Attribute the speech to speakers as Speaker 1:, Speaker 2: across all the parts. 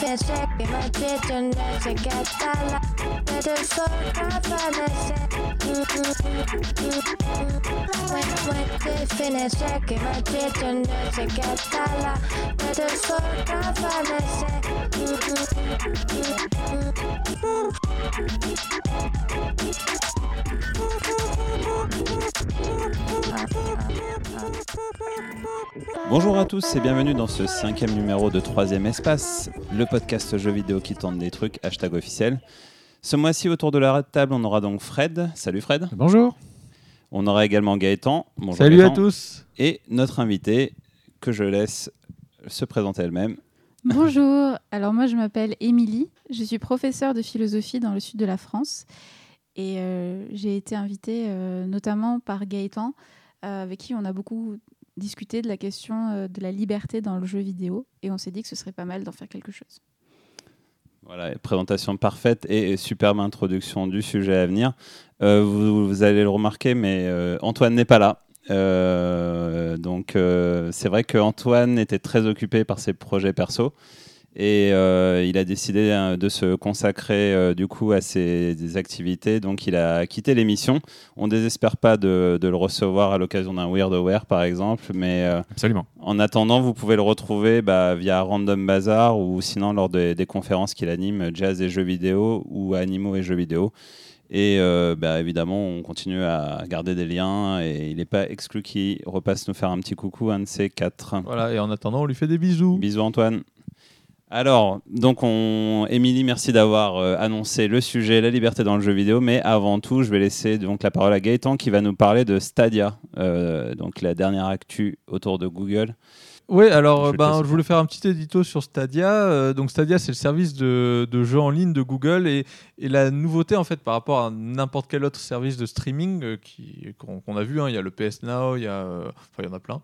Speaker 1: gelecek kıymetli dönmesi geçerler Dedim sor kafana When, when they finish checking my kitchen, there's a get With Better sort of
Speaker 2: Bonjour à tous et bienvenue dans ce cinquième numéro de Troisième Espace, le podcast jeux vidéo qui tente des trucs, hashtag officiel. Ce mois-ci, autour de la table, on aura donc Fred. Salut Fred.
Speaker 3: Bonjour.
Speaker 2: On aura également Gaëtan. Bonjour
Speaker 3: Salut
Speaker 2: Gaëtan.
Speaker 3: à tous.
Speaker 2: Et notre invitée, que je laisse se présenter elle-même.
Speaker 4: Bonjour, alors moi je m'appelle Émilie, je suis professeure de philosophie dans le sud de la France et euh, j'ai été invitée euh, notamment par Gaëtan euh, avec qui on a beaucoup discuté de la question de la liberté dans le jeu vidéo et on s'est dit que ce serait pas mal d'en faire quelque chose.
Speaker 2: Voilà, présentation parfaite et superbe introduction du sujet à venir. Vous, allez le remarquer, mais Antoine n'est pas là. Donc c'est vrai qu'Antoine était très occupé par ses projets perso et euh, il a décidé hein, de se consacrer euh, du coup à ses des activités. Donc il a quitté l'émission. On ne désespère pas de, de le recevoir à l'occasion d'un Weird Aware par exemple, mais euh,
Speaker 3: Absolument.
Speaker 2: en attendant, vous pouvez le retrouver bah, via Random Bazaar ou sinon lors des, des conférences qu'il anime, jazz et jeux vidéo ou animaux et jeux vidéo. Et euh, bah, évidemment, on continue à garder des liens et il n'est pas exclu qu'il repasse nous faire un petit coucou, un de ces quatre.
Speaker 3: Voilà, et en attendant, on lui fait des bisous.
Speaker 2: Bisous Antoine. Alors, donc, on... Émilie, merci d'avoir euh, annoncé le sujet, la liberté dans le jeu vidéo. Mais avant tout, je vais laisser donc la parole à Gaëtan qui va nous parler de Stadia, euh, donc la dernière actu autour de Google.
Speaker 3: Oui, alors
Speaker 2: Je
Speaker 3: ben, je voulais faire un petit édito sur Stadia. Euh, donc Stadia, c'est le service de, de jeux en ligne de Google et, et la nouveauté en fait par rapport à n'importe quel autre service de streaming qu'on a vu, hein, il y a le PS Now, il y a, enfin il y en a plein.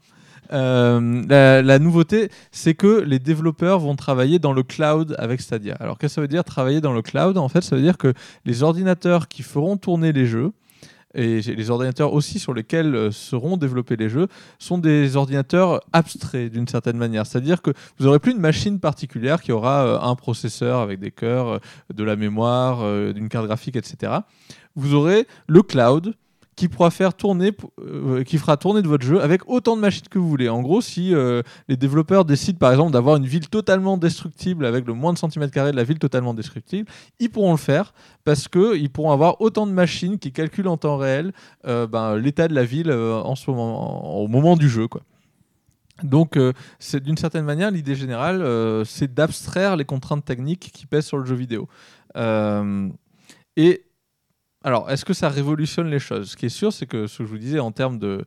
Speaker 3: Euh, la, la nouveauté, c'est que les développeurs vont travailler dans le cloud avec Stadia. Alors qu'est-ce que ça veut dire travailler dans le cloud? En fait, ça veut dire que les ordinateurs qui feront tourner les jeux et les ordinateurs aussi sur lesquels euh, seront développés les jeux sont des ordinateurs abstraits d'une certaine manière. C'est-à-dire que vous n'aurez plus une machine particulière qui aura euh, un processeur avec des cœurs, de la mémoire, d'une carte graphique, etc. Vous aurez le cloud qui pourra faire tourner, euh, qui fera tourner de votre jeu avec autant de machines que vous voulez. En gros, si euh, les développeurs décident par exemple d'avoir une ville totalement destructible avec le moins de centimètres carrés de la ville totalement destructible, ils pourront le faire parce qu'ils pourront avoir autant de machines qui calculent en temps réel euh, ben, l'état de la ville en ce moment, en- au moment du jeu. Quoi. Donc, c'est d'une certaine manière, l'idée générale, c'est d'abstraire les contraintes techniques qui pèsent sur le jeu vidéo. Et alors, est-ce que ça révolutionne les choses? Ce qui est sûr, c'est que ce que je vous disais en termes de,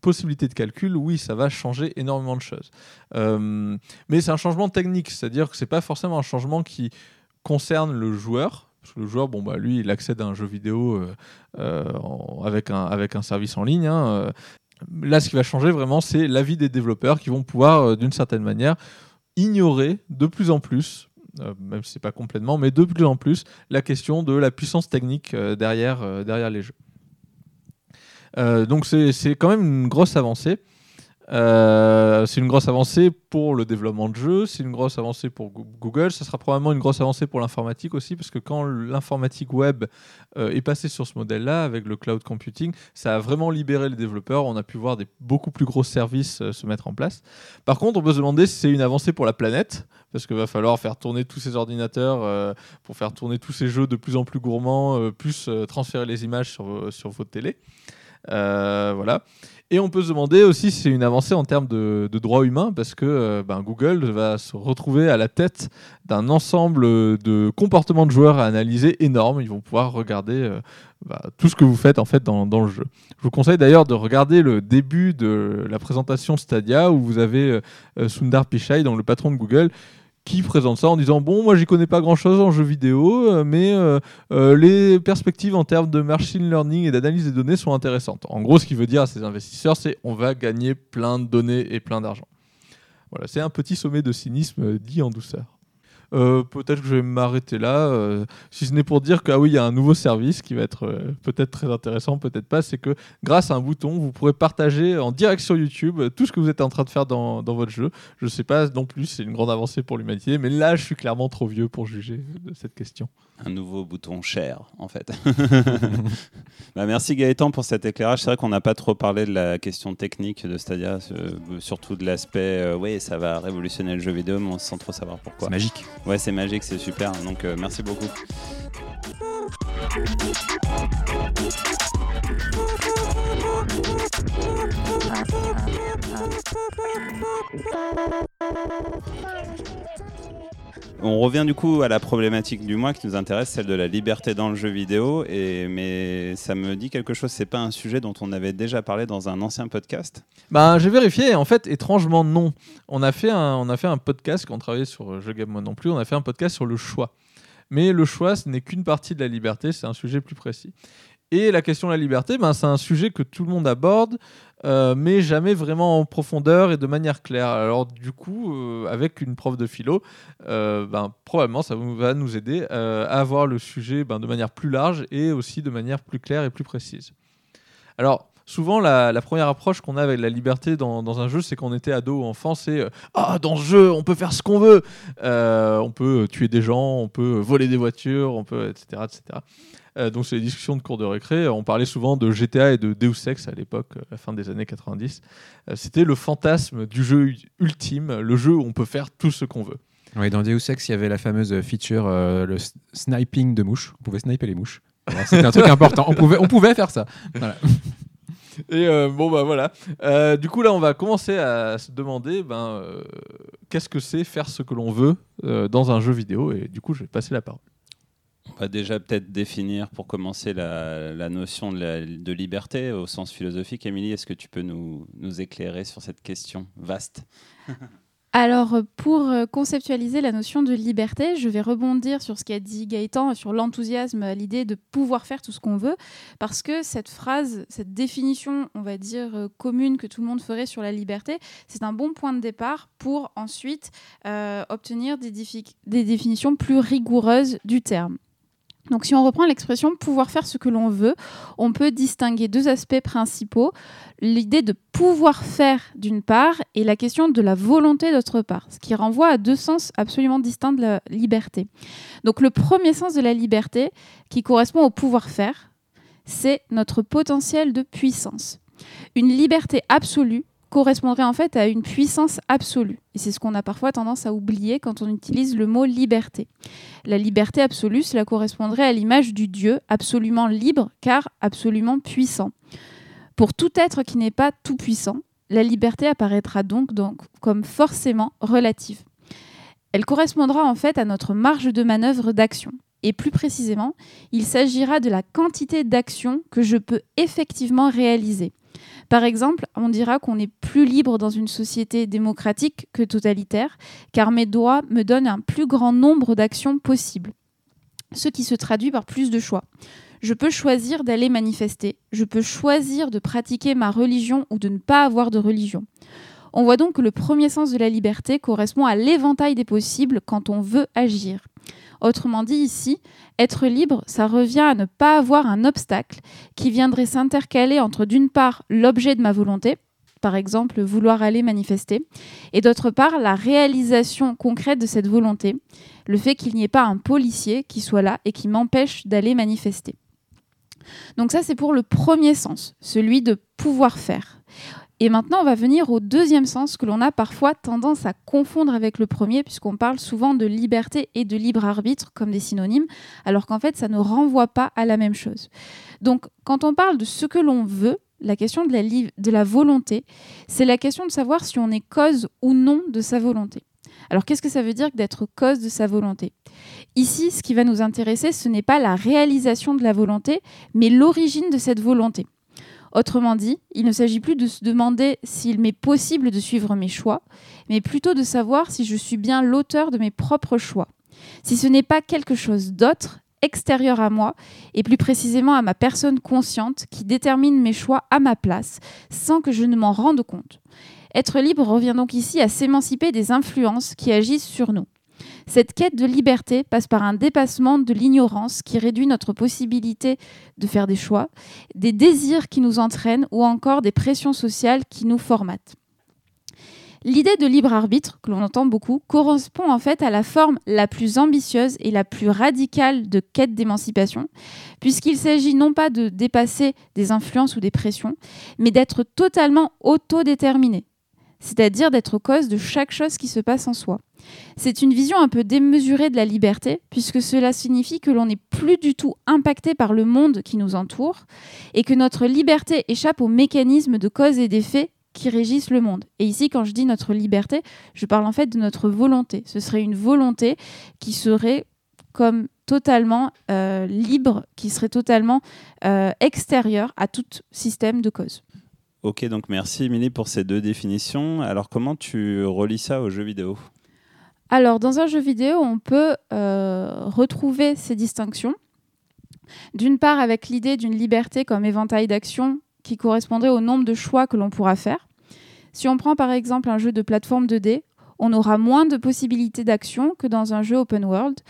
Speaker 3: possibilités de calcul, oui, ça va changer énormément de choses. Euh, mais c'est un changement technique, c'est-à-dire que c'est pas forcément un changement qui concerne le joueur. Parce le joueur, bon, bah, lui, il accède à un jeu vidéo euh, euh, avec, un, service en ligne. hein. Là, ce qui va changer vraiment, c'est l'avis des développeurs qui vont pouvoir, d'une certaine manière, ignorer de plus en plus, même si c'est pas complètement, mais de plus en plus, la question de la puissance technique euh, derrière, euh, derrière les jeux. Euh, donc c'est quand même une grosse avancée. Euh, c'est une grosse avancée pour le développement de jeux, c'est une grosse avancée pour Goo- Google, ça sera probablement une grosse avancée pour l'informatique aussi, parce que quand l'informatique web euh, est passée sur ce modèle-là, avec le cloud computing, ça a vraiment libéré les développeurs, on a pu voir des beaucoup plus gros services euh, se mettre en place. Par contre, on peut se demander si c'est une avancée pour la planète, parce qu'il va falloir faire tourner tous ces ordinateurs pour faire tourner tous ces jeux de plus en plus gourmands, plus transférer les images sur, sur télés. Euh, voilà. Et on peut se demander aussi si c'est une avancée en termes de, droits humains, parce que euh, ben, Google va se retrouver à la tête d'un ensemble de comportements de joueurs à analyser énorme. Ils vont pouvoir regarder euh, bah, tout ce que vous faites en fait dans, le jeu. Je vous conseille d'ailleurs de regarder le début de la présentation Stadia, où vous avez euh, Sundar Pichai, donc le patron de Google, qui présente ça en disant bon moi j'y connais pas grand chose en jeu vidéo euh, mais euh, euh, les perspectives en termes de machine learning et d'analyse des données sont intéressantes. En gros, ce qu'il veut dire à ses investisseurs, c'est on va gagner plein de données et plein d'argent. Voilà, c'est un petit sommet de cynisme dit en douceur. Euh, peut-être que je vais m'arrêter là, euh, si ce n'est pour dire que ah oui, il y a un nouveau service qui va être euh, peut-être très intéressant, peut-être pas. C'est que grâce à un bouton, vous pourrez partager en direct sur YouTube tout ce que vous êtes en train de faire dans, dans votre jeu. Je sais pas non plus, c'est une grande avancée pour l'humanité, mais là, je suis clairement trop vieux pour juger de cette question.
Speaker 2: Un nouveau bouton cher, en fait. bah, merci Gaëtan pour cet éclairage. C'est vrai qu'on n'a pas trop parlé de la question technique de Stadia, surtout de l'aspect, oui, ça va révolutionner le jeu vidéo, mais sans trop savoir pourquoi.
Speaker 5: C'est magique.
Speaker 2: Ouais, c'est magique, c'est super. Donc, euh, merci beaucoup. On revient du coup à la problématique du mois qui nous intéresse, celle de la liberté dans le jeu vidéo. Et, mais ça me dit quelque chose, c'est pas un sujet dont on avait déjà parlé dans un ancien podcast?
Speaker 3: Bah, j'ai vérifié, en fait, étrangement, non. On a fait un, on a fait un podcast, quand on travaillait sur Jeu Game Moi non plus, on a fait un podcast sur le choix. Mais le choix, ce n'est qu'une partie de la liberté, c'est un sujet plus précis. Et la question de la liberté, ben, c'est un sujet que tout le monde aborde, euh, mais jamais vraiment en profondeur et de manière claire. Alors du coup, euh, avec une prof de philo, euh, ben, probablement ça va nous aider à avoir le sujet ben, de manière plus large et aussi de manière plus claire et plus précise. Alors, souvent la, première approche qu'on a avec la liberté dans, un jeu, c'est qu'on était ado ou enfant, c'est ah dans ce jeu on peut faire ce qu'on veut, on peut tuer des gens, on peut voler des voitures, on peut etc etc. Euh, donc c'est les discussions de cours de récré. On parlait souvent de GTA et de Deus Ex à l'époque, à euh, la fin des années 90. Euh, c'était le fantasme du jeu ultime, le jeu où on peut faire tout ce qu'on veut.
Speaker 5: Oui, dans Deus Ex, il y avait la fameuse feature, le sniping de mouches. On pouvait sniper les mouches. C'était un truc important. On pouvait, on pouvait faire ça.
Speaker 3: Et bon, bah voilà. du coup, là, on va commencer à se demander ben, qu'est-ce que c'est faire ce que l'on veut dans un jeu vidéo? Et du coup, je vais passer la parole.
Speaker 2: On va déjà peut-être définir pour commencer la, notion de, liberté au sens philosophique. Émilie, est-ce que tu peux nous, éclairer sur cette question vaste?
Speaker 4: Alors, pour conceptualiser la notion de liberté, je vais rebondir sur ce qu'a dit Gaëtan, sur l'enthousiasme, l'idée de pouvoir faire tout ce qu'on veut, parce que cette phrase, cette définition, on va dire, commune que tout le monde ferait sur la liberté, c'est un bon point de départ pour ensuite euh, obtenir des définitions plus rigoureuses du terme. Donc si on reprend l'expression pouvoir faire ce que l'on veut, on peut distinguer deux aspects principaux. L'idée de pouvoir faire d'une part et la question de la volonté d'autre part, ce qui renvoie à deux sens absolument distincts de la liberté. Donc le premier sens de la liberté, qui correspond au pouvoir faire, c'est notre potentiel de puissance. Une liberté absolue correspondrait en fait à une puissance absolue. Et c'est ce qu'on a parfois tendance à oublier quand on utilise le mot liberté. La liberté absolue, cela correspondrait à l'image du Dieu absolument libre car absolument puissant. Pour tout être qui n'est pas tout puissant, la liberté apparaîtra donc, donc comme forcément relative. Elle correspondra en fait à notre marge de manœuvre d'action. Et plus précisément, il s'agira de la quantité d'action que je peux effectivement réaliser. Par exemple, on dira qu'on est plus libre dans une société démocratique que totalitaire, car mes droits me donnent un plus grand nombre d'actions possibles, ce qui se traduit par plus de choix. Je peux choisir d'aller manifester, je peux choisir de pratiquer ma religion ou de ne pas avoir de religion. On voit donc que le premier sens de la liberté correspond à l'éventail des possibles quand on veut agir. Autrement dit, ici, être libre, ça revient à ne pas avoir un obstacle qui viendrait s'intercaler entre d'une part l'objet de ma volonté, par exemple vouloir aller manifester, et d'autre part la réalisation concrète de cette volonté, le fait qu'il n'y ait pas un policier qui soit là et qui m'empêche d'aller manifester. Donc ça c'est pour le premier sens, celui de pouvoir faire. Et maintenant, on va venir au deuxième sens que l'on a parfois tendance à confondre avec le premier, puisqu'on parle souvent de liberté et de libre arbitre comme des synonymes, alors qu'en fait, ça ne renvoie pas à la même chose. Donc, quand on parle de ce que l'on veut, la question de la, volonté, c'est la question de savoir si on est cause ou non de sa volonté. Alors qu'est-ce que ça veut dire d'être cause de sa volonté? Ici, ce qui va nous intéresser, ce n'est pas la réalisation de la volonté, mais l'origine de cette volonté. Autrement dit, il ne s'agit plus de se demander s'il m'est possible de suivre mes choix, mais plutôt de savoir si je suis bien l'auteur de mes propres choix. Si ce n'est pas quelque chose d'autre, extérieur à moi, et plus précisément à ma personne consciente, qui détermine mes choix à ma place, sans que je ne m'en rende compte. Être libre revient donc ici à s'émanciper des influences qui agissent sur nous. Cette quête de liberté passe par un dépassement de l'ignorance qui réduit notre possibilité de faire des choix, des désirs qui nous entraînent ou encore des pressions sociales qui nous formatent. L'idée de libre arbitre, que l'on entend beaucoup, correspond en fait à la forme la plus ambitieuse et la plus radicale de quête d'émancipation, puisqu'il s'agit non pas de dépasser des influences ou des pressions, mais d'être totalement autodéterminé, c'est-à-dire d'être cause de chaque chose qui se passe en soi. C'est une vision un peu démesurée de la liberté, puisque cela signifie que l'on n'est plus du tout impacté par le monde qui nous entoure, et que notre liberté échappe aux mécanismes de cause et d'effet qui régissent le monde. Et ici, quand je dis notre liberté, je parle en fait de notre volonté. Ce serait une volonté qui serait comme totalement euh, libre, qui serait totalement euh, extérieure à tout système de cause.
Speaker 2: Ok, donc merci Émilie pour ces deux définitions. Alors comment tu relis ça aux jeux vidéo?
Speaker 4: Alors dans un jeu vidéo, on peut euh, retrouver ces distinctions. D'une part avec l'idée d'une liberté comme éventail d'action qui correspondrait au nombre de choix que l'on pourra faire. Si on prend par exemple un jeu de plateforme 2D, on aura moins de possibilités d'action que dans un jeu open world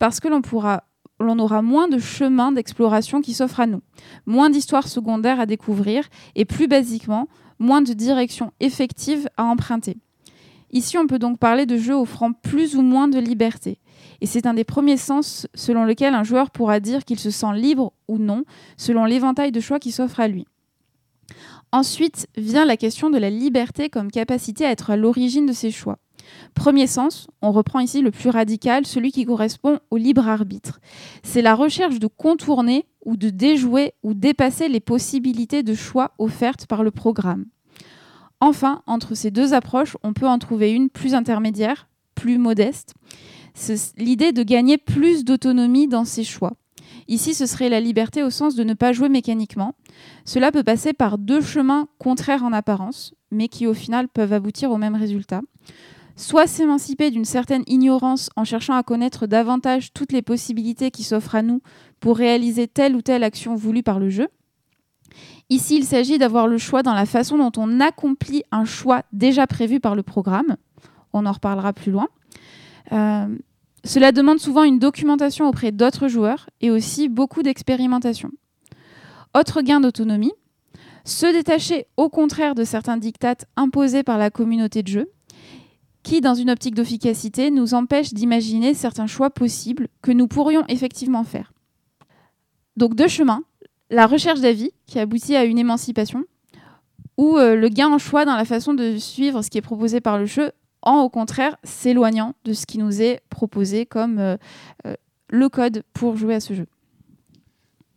Speaker 4: parce que l'on pourra l'on aura moins de chemins d'exploration qui s'offrent à nous, moins d'histoires secondaires à découvrir et plus basiquement, moins de directions effectives à emprunter. Ici, on peut donc parler de jeux offrant plus ou moins de liberté. Et c'est un des premiers sens selon lequel un joueur pourra dire qu'il se sent libre ou non, selon l'éventail de choix qui s'offre à lui. Ensuite vient la question de la liberté comme capacité à être à l'origine de ses choix. Premier sens, on reprend ici le plus radical, celui qui correspond au libre arbitre. C'est la recherche de contourner ou de déjouer ou dépasser les possibilités de choix offertes par le programme. Enfin, entre ces deux approches, on peut en trouver une plus intermédiaire, plus modeste. C'est l'idée de gagner plus d'autonomie dans ses choix. Ici, ce serait la liberté au sens de ne pas jouer mécaniquement. Cela peut passer par deux chemins contraires en apparence, mais qui au final peuvent aboutir au même résultat. Soit s'émanciper d'une certaine ignorance en cherchant à connaître davantage toutes les possibilités qui s'offrent à nous pour réaliser telle ou telle action voulue par le jeu. Ici, il s'agit d'avoir le choix dans la façon dont on accomplit un choix déjà prévu par le programme. On en reparlera plus loin. Euh, cela demande souvent une documentation auprès d'autres joueurs et aussi beaucoup d'expérimentation. Autre gain d'autonomie, se détacher au contraire de certains dictates imposés par la communauté de jeu, qui, dans une optique d'efficacité, nous empêche d'imaginer certains choix possibles que nous pourrions effectivement faire. Donc deux chemins, la recherche d'avis, qui aboutit à une émancipation, ou euh, le gain en choix dans la façon de suivre ce qui est proposé par le jeu en au contraire s'éloignant de ce qui nous est proposé comme euh, euh, le code pour jouer à ce jeu.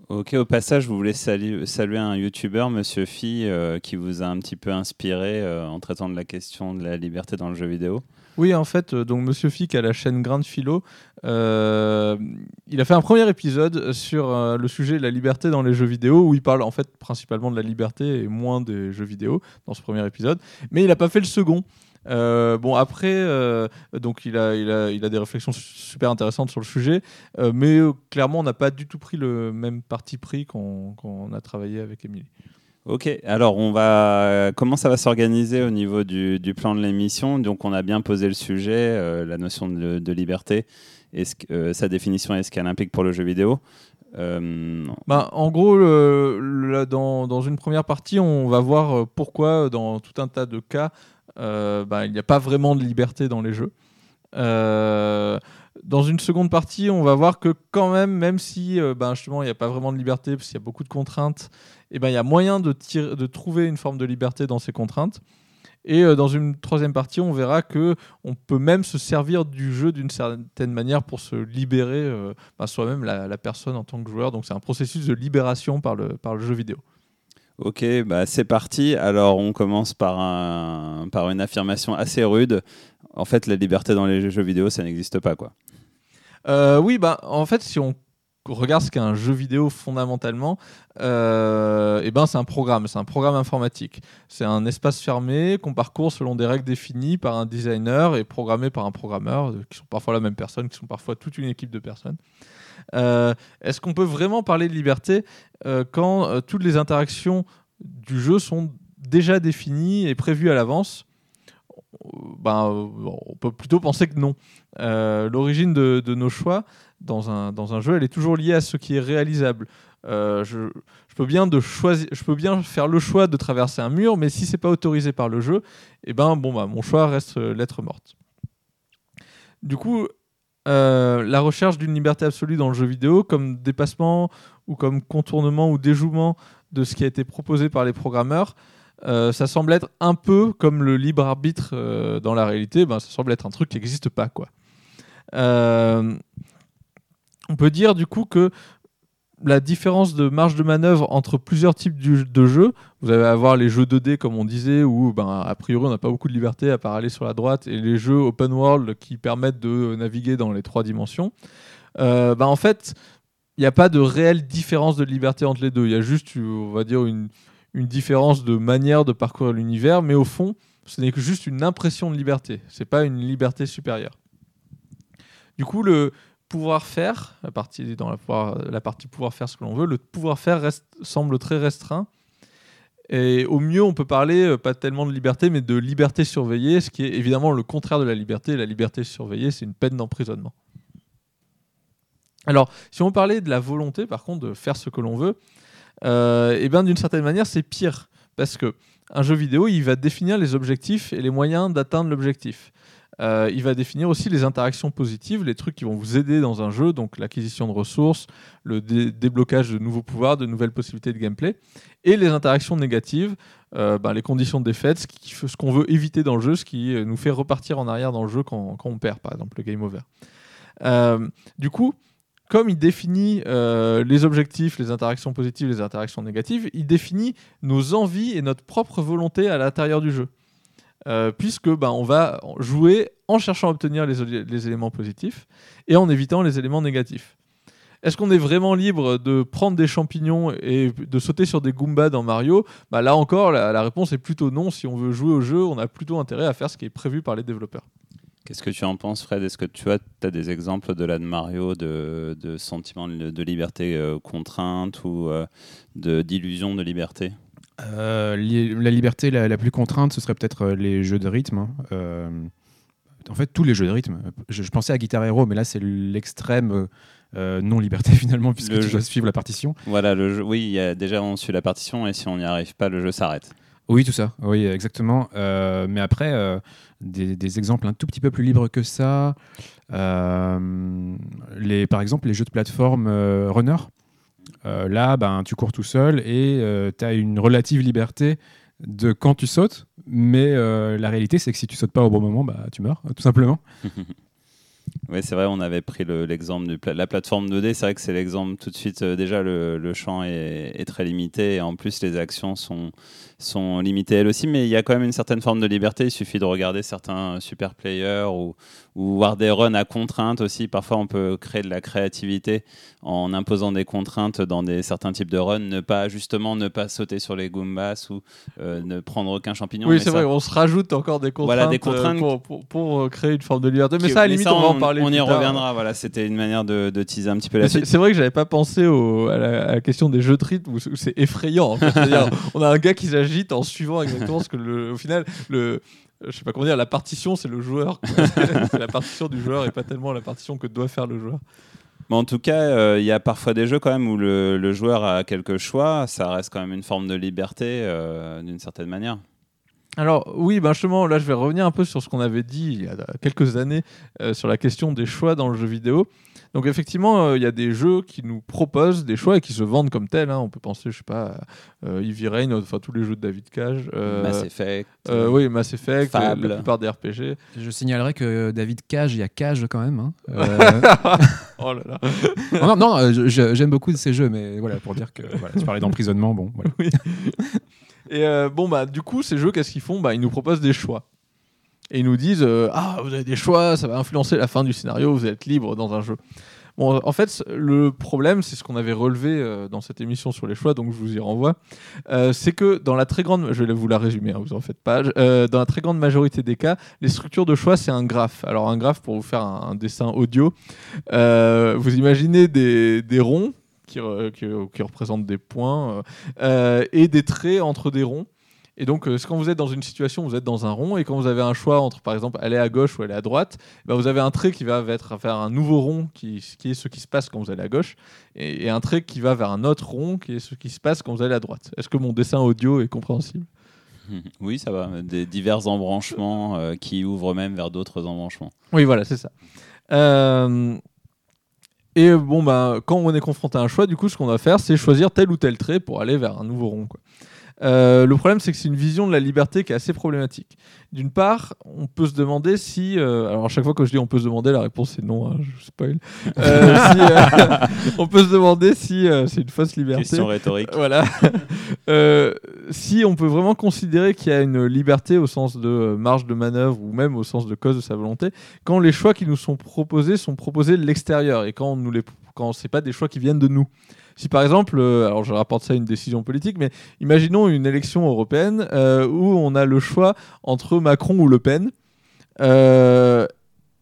Speaker 2: Ok, au passage, vous voulez saluer un youtubeur, Monsieur Phi, euh, qui vous a un petit peu inspiré en traitant de la question de la liberté dans le jeu vidéo?
Speaker 3: Oui, en fait, donc Monsieur Phi, qui a la chaîne Grain de Philo, il a fait un premier épisode sur le sujet de la liberté dans les jeux vidéo, où il parle en fait principalement de la liberté et moins des jeux vidéo dans ce premier épisode. Mais il n'a pas fait le second. Euh, bon, après, euh, donc il a, il, a, il a des réflexions super intéressantes sur le sujet, euh, mais clairement, on n'a pas du tout pris le même parti pris quand, on a travaillé avec Émilie.
Speaker 2: Ok, alors on va comment ça va s'organiser au niveau du, du plan de l'émission? Donc on a bien posé le sujet, la notion de, de liberté, que, sa définition est-ce qu'elle implique pour le jeu vidéo
Speaker 3: bah, en gros, le, dans, dans, une première partie, on va voir pourquoi, dans tout un tas de cas, bah, il n'y a pas vraiment de liberté dans les jeux. Euh, dans une seconde partie, on va voir que quand même, même si euh, ben justement il n'y a pas vraiment de liberté, parce qu'il y a beaucoup de contraintes, et ben, il y a moyen de, de trouver une forme de liberté dans ces contraintes. Et dans une troisième partie, on verra que on peut même se servir du jeu d'une certaine manière pour se libérer ben, soi-même la, la, personne en tant que joueur. Donc c'est un processus de libération par le, par le jeu vidéo.
Speaker 2: Ok, bah c'est parti. Alors on commence par, un, par une affirmation assez rude. En fait, la liberté dans les jeux vidéo, ça n'existe pas, quoi.
Speaker 3: Euh, oui, bah en fait, si on regarde ce qu'est un jeu vidéo fondamentalement, euh, eh ben c'est un programme, c'est un programme informatique. C'est un espace fermé qu'on parcourt selon des règles définies par un designer et programmé par un programmeur, qui sont parfois la même personne, qui sont parfois toute une équipe de personnes. Euh, est-ce qu'on peut vraiment parler de liberté euh, quand euh, toutes les interactions du jeu sont déjà définies et prévues à l'avance? Ben, on peut plutôt penser que non. L'origine de, nos choix dans un, dans un jeu, elle est toujours liée à ce qui est réalisable. Je, peux bien de choisir, je peux bien faire le choix de traverser un mur, mais si c'est pas autorisé par le jeu, et ben bon bah mon choix reste lettre morte. Du coup, euh, la recherche d'une liberté absolue dans le jeu vidéo, comme dépassement ou comme contournement ou déjouement de ce qui a été proposé par les programmeurs, euh, ça semble être un peu comme le libre arbitre euh, dans la réalité. Ben, ça semble être un truc qui n'existe pas, quoi. On peut dire du coup que la différence de marge de manœuvre entre plusieurs types de jeux, vous allez avoir les jeux 2D comme on disait, où ben, a priori on n'a pas beaucoup de liberté à part aller sur la droite, et les jeux open world qui permettent de naviguer dans les trois dimensions. Euh, ben, en fait, il n'y a pas de réelle différence de liberté entre les deux. Il y a juste, on va dire, une, une différence de manière de parcourir l'univers, mais au fond, ce n'est que juste une impression de liberté. C'est pas une liberté supérieure. Du coup, le pouvoir faire, la partie, dans la, pouvoir- la partie pouvoir faire ce que l'on veut, le pouvoir faire reste, semble très restreint. Et au mieux, on peut parler euh, pas tellement de liberté, mais de liberté surveillée, ce qui est évidemment le contraire de la liberté. La liberté surveillée, c'est une peine d'emprisonnement. Alors, si on parlait de la volonté, par contre, de faire ce que l'on veut, euh, et bien d'une certaine manière, c'est pire. Parce que un jeu vidéo, il va définir les objectifs et les moyens d'atteindre l'objectif. Euh, il va définir aussi les interactions positives, les trucs qui vont vous aider dans un jeu, donc l'acquisition de ressources, le dé- déblocage de nouveaux pouvoirs, de nouvelles possibilités de gameplay, et les interactions négatives, euh, ben, les conditions de défaite, ce qu'on veut éviter dans le jeu, ce qui euh, nous fait repartir en arrière dans le jeu quand, on perd, par exemple, le game over. Du coup, comme il définit les objectifs, les interactions positives, les interactions négatives, il définit nos envies et notre propre volonté à l'intérieur du jeu. Euh, puisque ben, on va jouer en cherchant à obtenir les, éléments positifs et en évitant les éléments négatifs. Est-ce qu'on est vraiment libre de prendre des champignons et de sauter sur des Goombas dans Mario? Bah, Là encore, la, réponse est plutôt non. Si on veut jouer au jeu, on a plutôt intérêt à faire ce qui est prévu par les développeurs.
Speaker 2: Qu'est-ce que tu en penses, Fred? Est-ce que tu as, des exemples de là de Mario, de, de sentiments de, liberté euh, contrainte ou euh, d'illusion de liberté?
Speaker 5: Euh, li- la liberté la, la plus contrainte, ce serait peut-être euh, les jeux de rythme. hein. Euh, en fait, tous les jeux de rythme. Je, je pensais à Guitar Hero, mais là, c'est l'extrême euh, euh, non-liberté finalement, puisque
Speaker 2: Le
Speaker 5: tu
Speaker 2: jeu.
Speaker 5: dois suivre la partition.
Speaker 2: Voilà, le jeu, oui, y a déjà on suit la partition et si on n'y arrive pas, le jeu s'arrête.
Speaker 5: Oui, tout ça. Oui, exactement. Euh, mais après, euh, des, des exemples un tout petit peu plus libres que ça. les, par exemple, les jeux de plateforme runner. Euh, là, ben, tu cours tout seul et tu as une relative liberté de quand tu sautes. Mais euh, la réalité, c'est que si tu sautes pas au bon moment, bah, tu meurs, tout simplement.
Speaker 2: Oui, c'est vrai, on avait pris le- l'exemple de la plateforme 2D. C'est vrai que c'est l'exemple tout de suite. euh, déjà, le, champ est, est très limité et en plus, les actions sont, sont limitées elles aussi. Mais il y a quand même une certaine forme de liberté. Il suffit de regarder certains super players ou, ou voir des runs à contrainte aussi. Parfois, on peut créer de la créativité en imposant des contraintes dans des, certains types de runs. Ne pas, justement, ne pas sauter sur les Goombas ou euh, ne prendre aucun champignon.
Speaker 3: oui, c'est
Speaker 2: ça-
Speaker 3: vrai, on se rajoute encore des contraintes,
Speaker 2: Voilà, des
Speaker 3: euh,
Speaker 2: contraintes
Speaker 3: pour, pour- pour, euh, créer une forme de liberté. Mais ça, à la limite, on, va en
Speaker 2: on,
Speaker 3: parler.
Speaker 2: on y reviendra. Voilà, c'était une manière de, de teaser un petit peu la suite.
Speaker 3: c'est vrai que j'avais pas pensé au- à, la, à la question des jeux de rythme où c'est- effrayant. en fait. C'est-à-dire, on a un gars qui s'agite en suivant exactement ce que le, au final le je sais pas comment dire, la partition c'est le joueur. c'est la partition du joueur et pas tellement la partition que doit faire le joueur.
Speaker 2: Mais en tout cas, euh, il y a parfois des jeux quand même où le, le joueur a quelques choix. Ça reste quand même une forme de liberté euh, d'une certaine manière.
Speaker 3: Alors oui, ben justement, là je vais revenir un peu sur ce qu'on avait dit il y a quelques années euh, sur la question des choix dans le jeu vidéo. Donc effectivement, euh, il y a des jeux qui nous proposent des choix et qui se vendent comme tels. hein. On peut penser, je sais pas, euh, Heavy Rain, enfin tous les jeux de David Cage. euh,
Speaker 2: Mass Effect.
Speaker 3: euh, oui, Mass Effect, euh,
Speaker 2: Fable.
Speaker 3: la plupart des RPG.
Speaker 5: Je signalerais que David Cage, il y a Cage quand même. hein. Euh,
Speaker 3: Oh là là.
Speaker 5: non, non, euh, j'aime beaucoup ces jeux, mais voilà, pour dire que voilà, tu parlais d'emprisonnement, bon, voilà.
Speaker 3: Et euh, bon, bah, du coup, ces jeux, qu'est-ce qu'ils font? Bah, Ils nous proposent des choix. Et ils nous disent euh, Ah, vous avez des choix, ça va influencer la fin du scénario, vous êtes libre dans un jeu. Bon, en fait, le problème, c'est ce qu'on avait relevé euh, dans cette émission sur les choix, donc je vous y renvoie. Euh, c'est que dans la très grande, je vais vous la résumer, hein, vous en faites pas. Dans la très grande majorité des cas, les structures de choix, c'est un graphe. Alors, un graphe, pour vous faire un, dessin audio, vous imaginez des, ronds qui, re- qui- qui représentent des points et des traits entre des ronds. Et donc, euh, quand vous êtes dans une situation, vous êtes dans un rond, et quand vous avez un choix entre, par exemple, aller à gauche ou aller à droite, bah, vous avez un trait qui va être, faire un nouveau rond, qui, qui, est ce qui se passe quand vous allez à gauche, et, et, un trait qui va vers un autre rond, qui est ce qui se passe quand vous allez à droite. Est-ce que mon dessin audio est compréhensible?
Speaker 2: Oui, ça va. Des divers embranchements euh, qui ouvrent même vers d'autres embranchements.
Speaker 3: Oui, voilà, c'est ça. Euh, et bon, bah, quand on est confronté à un choix, du coup, ce qu'on va faire, c'est choisir tel ou tel trait pour aller vers un nouveau rond. Quoi. Euh, le problème, c'est que c'est une vision de la liberté qui est assez problématique. D'une part, on peut se demander si. Euh, alors, à chaque fois que je dis on peut se demander, la réponse est non, hein, je spoil. Euh, si, on peut se demander si c'est une fausse liberté.
Speaker 2: Question rhétorique.
Speaker 3: Voilà. si on peut vraiment considérer qu'il y a une liberté au sens de marge de manœuvre ou même au sens de cause de sa volonté, quand les choix qui nous sont proposés sont proposés de l'extérieur et quand, nous les, quand c'est pas des choix qui viennent de nous. Si par exemple, euh, alors je rapporte ça à une décision politique, mais imaginons une élection européenne euh, où on a le choix entre Macron ou Le Pen. Euh,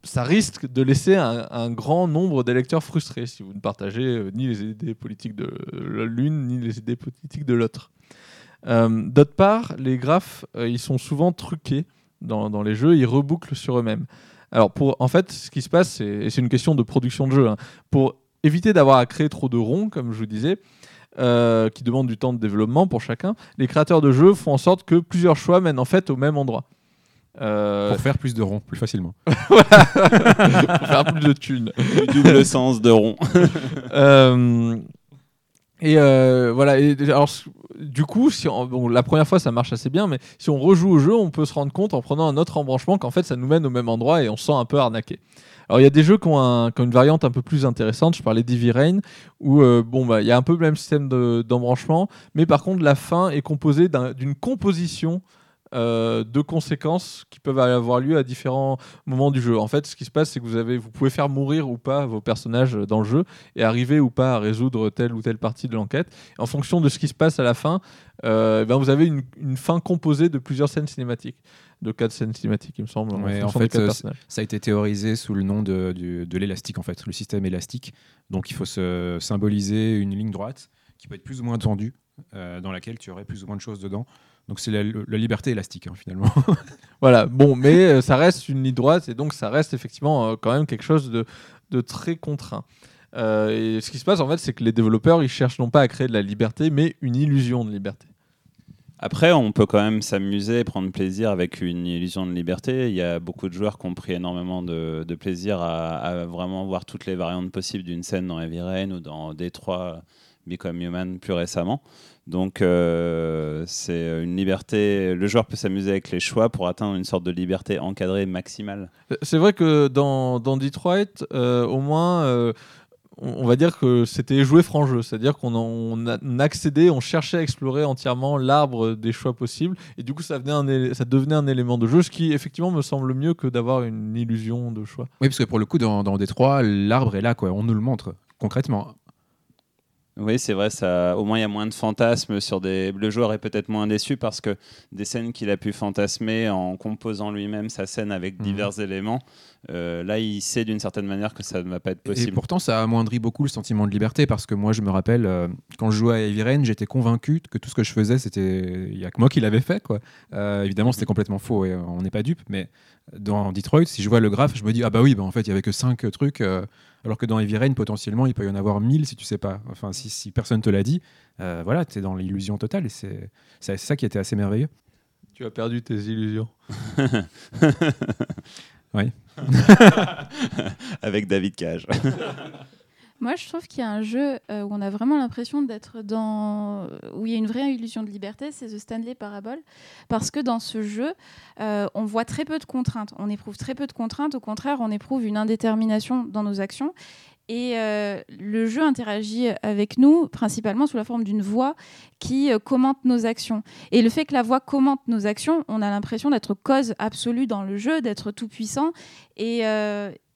Speaker 3: ça risque de laisser un, grand nombre d'électeurs frustrés si vous ne partagez ni les idées politiques de l'une ni les idées politiques de l'autre. D'autre part, les graphes, ils sont souvent truqués dans, les jeux, ils rebouclent sur eux-mêmes. Alors, pour, en fait, ce qui se passe, et c'est une question de production de jeu, hein, pour éviter d'avoir à créer trop de ronds, comme je vous disais, euh, qui demandent du temps de développement pour chacun. Les créateurs de jeux font en sorte que plusieurs choix mènent en fait au même endroit.
Speaker 5: Euh, pour faire plus de ronds, plus facilement.
Speaker 3: pour faire plus de thunes.
Speaker 2: Du double sens de rond.
Speaker 3: Euh, et voilà. Et, alors, du coup, si bon, la première fois ça marche assez bien, mais si on rejoue au jeu, on peut se rendre compte en prenant un autre embranchement qu'en fait ça nous mène au même endroit et on se sent un peu arnaqué. Alors il y a des jeux qui ont, une variante un peu plus intéressante. Je parlais d'Heavy Rain où euh, bon bah il y a un peu le même système d'embranchement, mais par contre la fin est composée d'une composition euh, de conséquences qui peuvent avoir lieu à différents moments du jeu. En fait, ce qui se passe, c'est que vous, pouvez faire mourir ou pas vos personnages dans le jeu et arriver ou pas à résoudre telle ou telle partie de l'enquête. En fonction de ce qui se passe à la fin, euh, ben vous avez une, fin composée de plusieurs scènes cinématiques de quatre scènes cinématiques, il me semble.
Speaker 5: en, fait, euh, ça a été théorisé sous le nom de, de l'élastique, en fait, le système élastique. Donc, il faut se symboliser une ligne droite qui peut être plus ou moins tendue, euh, dans laquelle tu aurais plus ou moins de choses dedans. Donc, c'est la, liberté élastique, hein, finalement.
Speaker 3: voilà, bon, mais euh, ça reste une ligne droite, et donc ça reste effectivement quand même quelque chose de, de très contraint. et ce qui se passe, en fait, c'est que les développeurs, ils cherchent non pas à créer de la liberté, mais une illusion de liberté.
Speaker 2: Après, on peut quand même s'amuser et prendre plaisir avec une illusion de liberté. Il y a beaucoup de joueurs qui ont pris énormément de, plaisir à, vraiment voir toutes les variantes possibles d'une scène dans Heavy Rain ou dans Detroit Become Human plus récemment. Donc, euh, c'est une liberté. Le joueur peut s'amuser avec les choix pour atteindre une sorte de liberté encadrée maximale.
Speaker 3: C'est vrai que dans, dans Detroit, euh, au moins. Euh, on va dire que c'était jouer franc jeu, c'est-à-dire qu'on on accédait, on cherchait à explorer entièrement l'arbre des choix possibles, et du coup ça, venait ça devenait un élément de jeu, ce qui effectivement me semble mieux que d'avoir une illusion de choix.
Speaker 5: Oui, parce que pour le coup, dans, dans Détroit, l'arbre est là, quoi. on nous le montre concrètement.
Speaker 2: Oui, c'est vrai, ça, au moins il y a moins de fantasmes sur des. Le joueur est peut-être moins déçu parce que des scènes qu'il a pu fantasmer en composant lui-même sa scène avec mhm. divers éléments, euh, là il sait d'une certaine manière que ça ne va pas être possible.
Speaker 5: Et pourtant ça amoindrit beaucoup le sentiment de liberté parce que moi je me rappelle euh, quand je jouais à Heavy Rain, j'étais convaincu que tout ce que je faisais c'était il y a que moi qui l'avais fait quoi. Euh, évidemment c'était complètement faux et on n'est pas dupe, mais dans Detroit si je vois le graphe je me dis ah bah oui bah en fait il y avait que 5 trucs alors que dans Heavy Rain, potentiellement, il peut y en avoir 1000 si tu sais pas. Enfin, si, si personne te l'a dit, euh, voilà, tu es dans l'illusion totale. Et c'est ça qui était assez merveilleux.
Speaker 3: Tu as perdu tes illusions.
Speaker 5: oui.
Speaker 2: Avec David Cage.
Speaker 4: Moi, je trouve qu'il y a un jeu euh, où on a vraiment l'impression d'être dans. où il y a une vraie illusion de liberté, c'est The Stanley Parable. Parce que dans ce jeu, euh, on voit très peu de contraintes. On éprouve très peu de contraintes. Au contraire, on éprouve une indétermination dans nos actions. Et euh, le jeu interagit avec nous principalement sous la forme d'une voix qui commente nos actions. Et le fait que la voix commente nos actions, on a l'impression d'être cause absolue dans le jeu, d'être tout puissant. Et,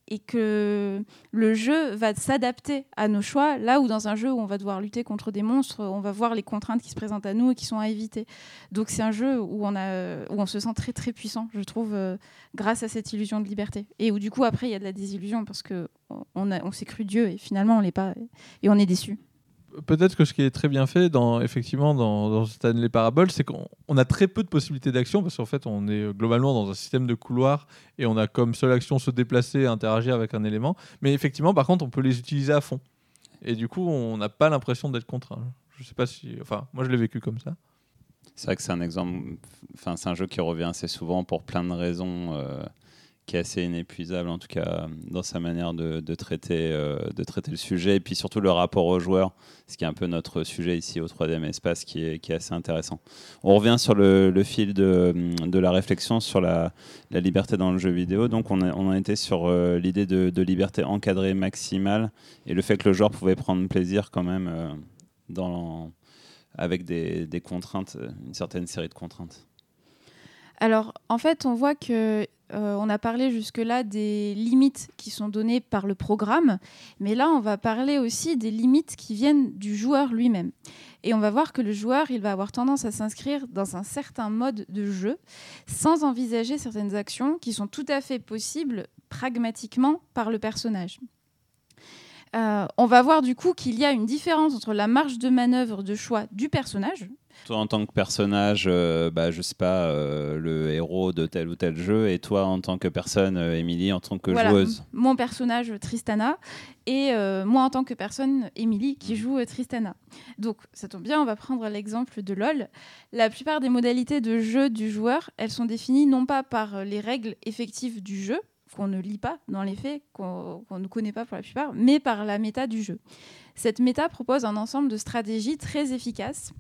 Speaker 4: et que le jeu va s'adapter à nos choix, là où dans un jeu où on va devoir lutter contre des monstres, on va voir les contraintes qui se présentent à nous et qui sont à éviter. Donc c'est un jeu où on, a, où on se sent très très puissant, je trouve, euh, grâce à cette illusion de liberté. Et où du coup après il y a de la désillusion parce qu'on on, s'est cru Dieu et finalement on l'est pas et on est déçu.
Speaker 3: Peut-être que ce qui est très bien fait, dans, effectivement, dans, dans Stanley Parable, c'est qu'on on a très peu de possibilités d'action parce qu'en fait, on est globalement dans un système de couloirs et on a comme seule action se déplacer, interagir avec un élément. Mais effectivement, par contre, on peut les utiliser à fond. Et du coup, on n'a pas l'impression d'être contraint. Je sais pas si. Enfin, moi, je l'ai vécu comme ça.
Speaker 2: C'est vrai que c'est un exemple, enfin c'est un jeu qui revient assez souvent pour plein de raisons, euh, qui est assez inépuisable en tout cas dans sa manière de, traiter, euh, de traiter le sujet et puis surtout le rapport aux joueurs, ce qui est un peu notre sujet ici au 3D Espace qui est, qui est assez intéressant. On revient sur le, fil de, la réflexion sur la, liberté dans le jeu vidéo. Donc on, a été sur euh, l'idée de, liberté encadrée maximale et le fait que le joueur pouvait prendre plaisir quand même euh, avec des, contraintes, une certaine série de contraintes
Speaker 4: Alors, en fait, on voit que euh, on a parlé jusque-là des limites qui sont données par le programme, mais là, on va parler aussi des limites qui viennent du joueur lui-même. Et on va voir que le joueur, il va avoir tendance à s'inscrire dans un certain mode de jeu sans envisager certaines actions qui sont tout à fait possibles pragmatiquement par le personnage. Euh, on va voir du coup qu'il y a une différence entre la marge de manœuvre de choix du personnage.
Speaker 2: Toi, en tant que personnage, euh, bah, je sais pas, euh, le héros de tel ou tel jeu, et toi, en tant que personne, euh, Émilie, en tant que
Speaker 4: voilà,
Speaker 2: joueuse
Speaker 4: Mon personnage, Tristana, et euh, moi, en tant que personne, Émilie, qui joue Tristana. Donc, ça tombe bien, on va prendre l'exemple de LoL. La plupart des modalités de jeu du joueur, elles sont définies non pas par les règles effectives du jeu, qu'on ne lit pas dans les faits, qu'on qu ne connaît pas pour la plupart, mais par la méta du jeu. Cette méta propose un ensemble de stratégies très efficaces.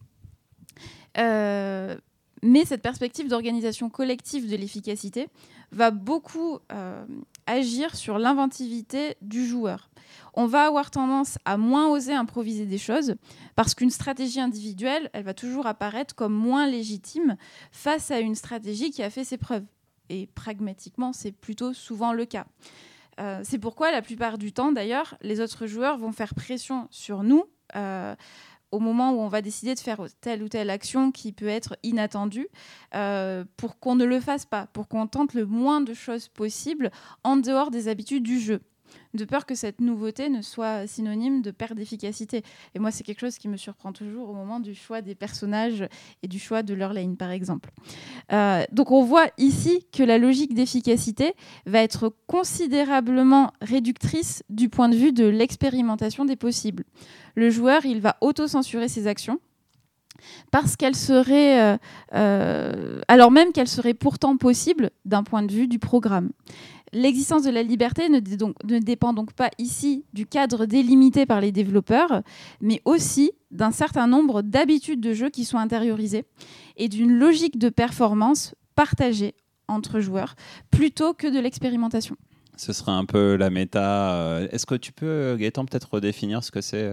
Speaker 4: Euh, mais cette perspective d'organisation collective de l'efficacité va beaucoup euh, agir sur l'inventivité du joueur. On va avoir tendance à moins oser improviser des choses parce qu'une stratégie individuelle, elle va toujours apparaître comme moins légitime face à une stratégie qui a fait ses preuves et pragmatiquement, c'est plutôt souvent le cas. Euh, c'est pourquoi la plupart du temps, d'ailleurs, les autres joueurs vont faire pression sur nous au moment où on va décider de faire telle ou telle action qui peut être inattendue, euh, pour qu'on ne le fasse pas, pour qu'on tente le moins de choses possible en dehors des habitudes du jeu de peur que cette nouveauté ne soit synonyme de perte d'efficacité. Et moi, c'est quelque chose qui me surprend toujours au moment du choix des personnages et du choix de leur lane, par exemple. Euh, donc on voit ici que la logique d'efficacité va être considérablement réductrice du point de vue de l'expérimentation des possibles. Le joueur, il va auto-censurer ses actions parce qu'elles seraient, euh, euh, alors même qu'elles seraient pourtant possibles d'un point de vue du programme. L'existence de la liberté ne, donc, ne, dépend donc pas ici du cadre délimité par les développeurs, mais aussi d'un certain nombre d'habitudes de jeu qui sont intériorisées et d'une logique de performance partagée entre joueurs, plutôt que de l'expérimentation.
Speaker 2: Ce serait un peu la méta. Est-ce que tu peux, Gaëtan, peut-être redéfinir ce que c'est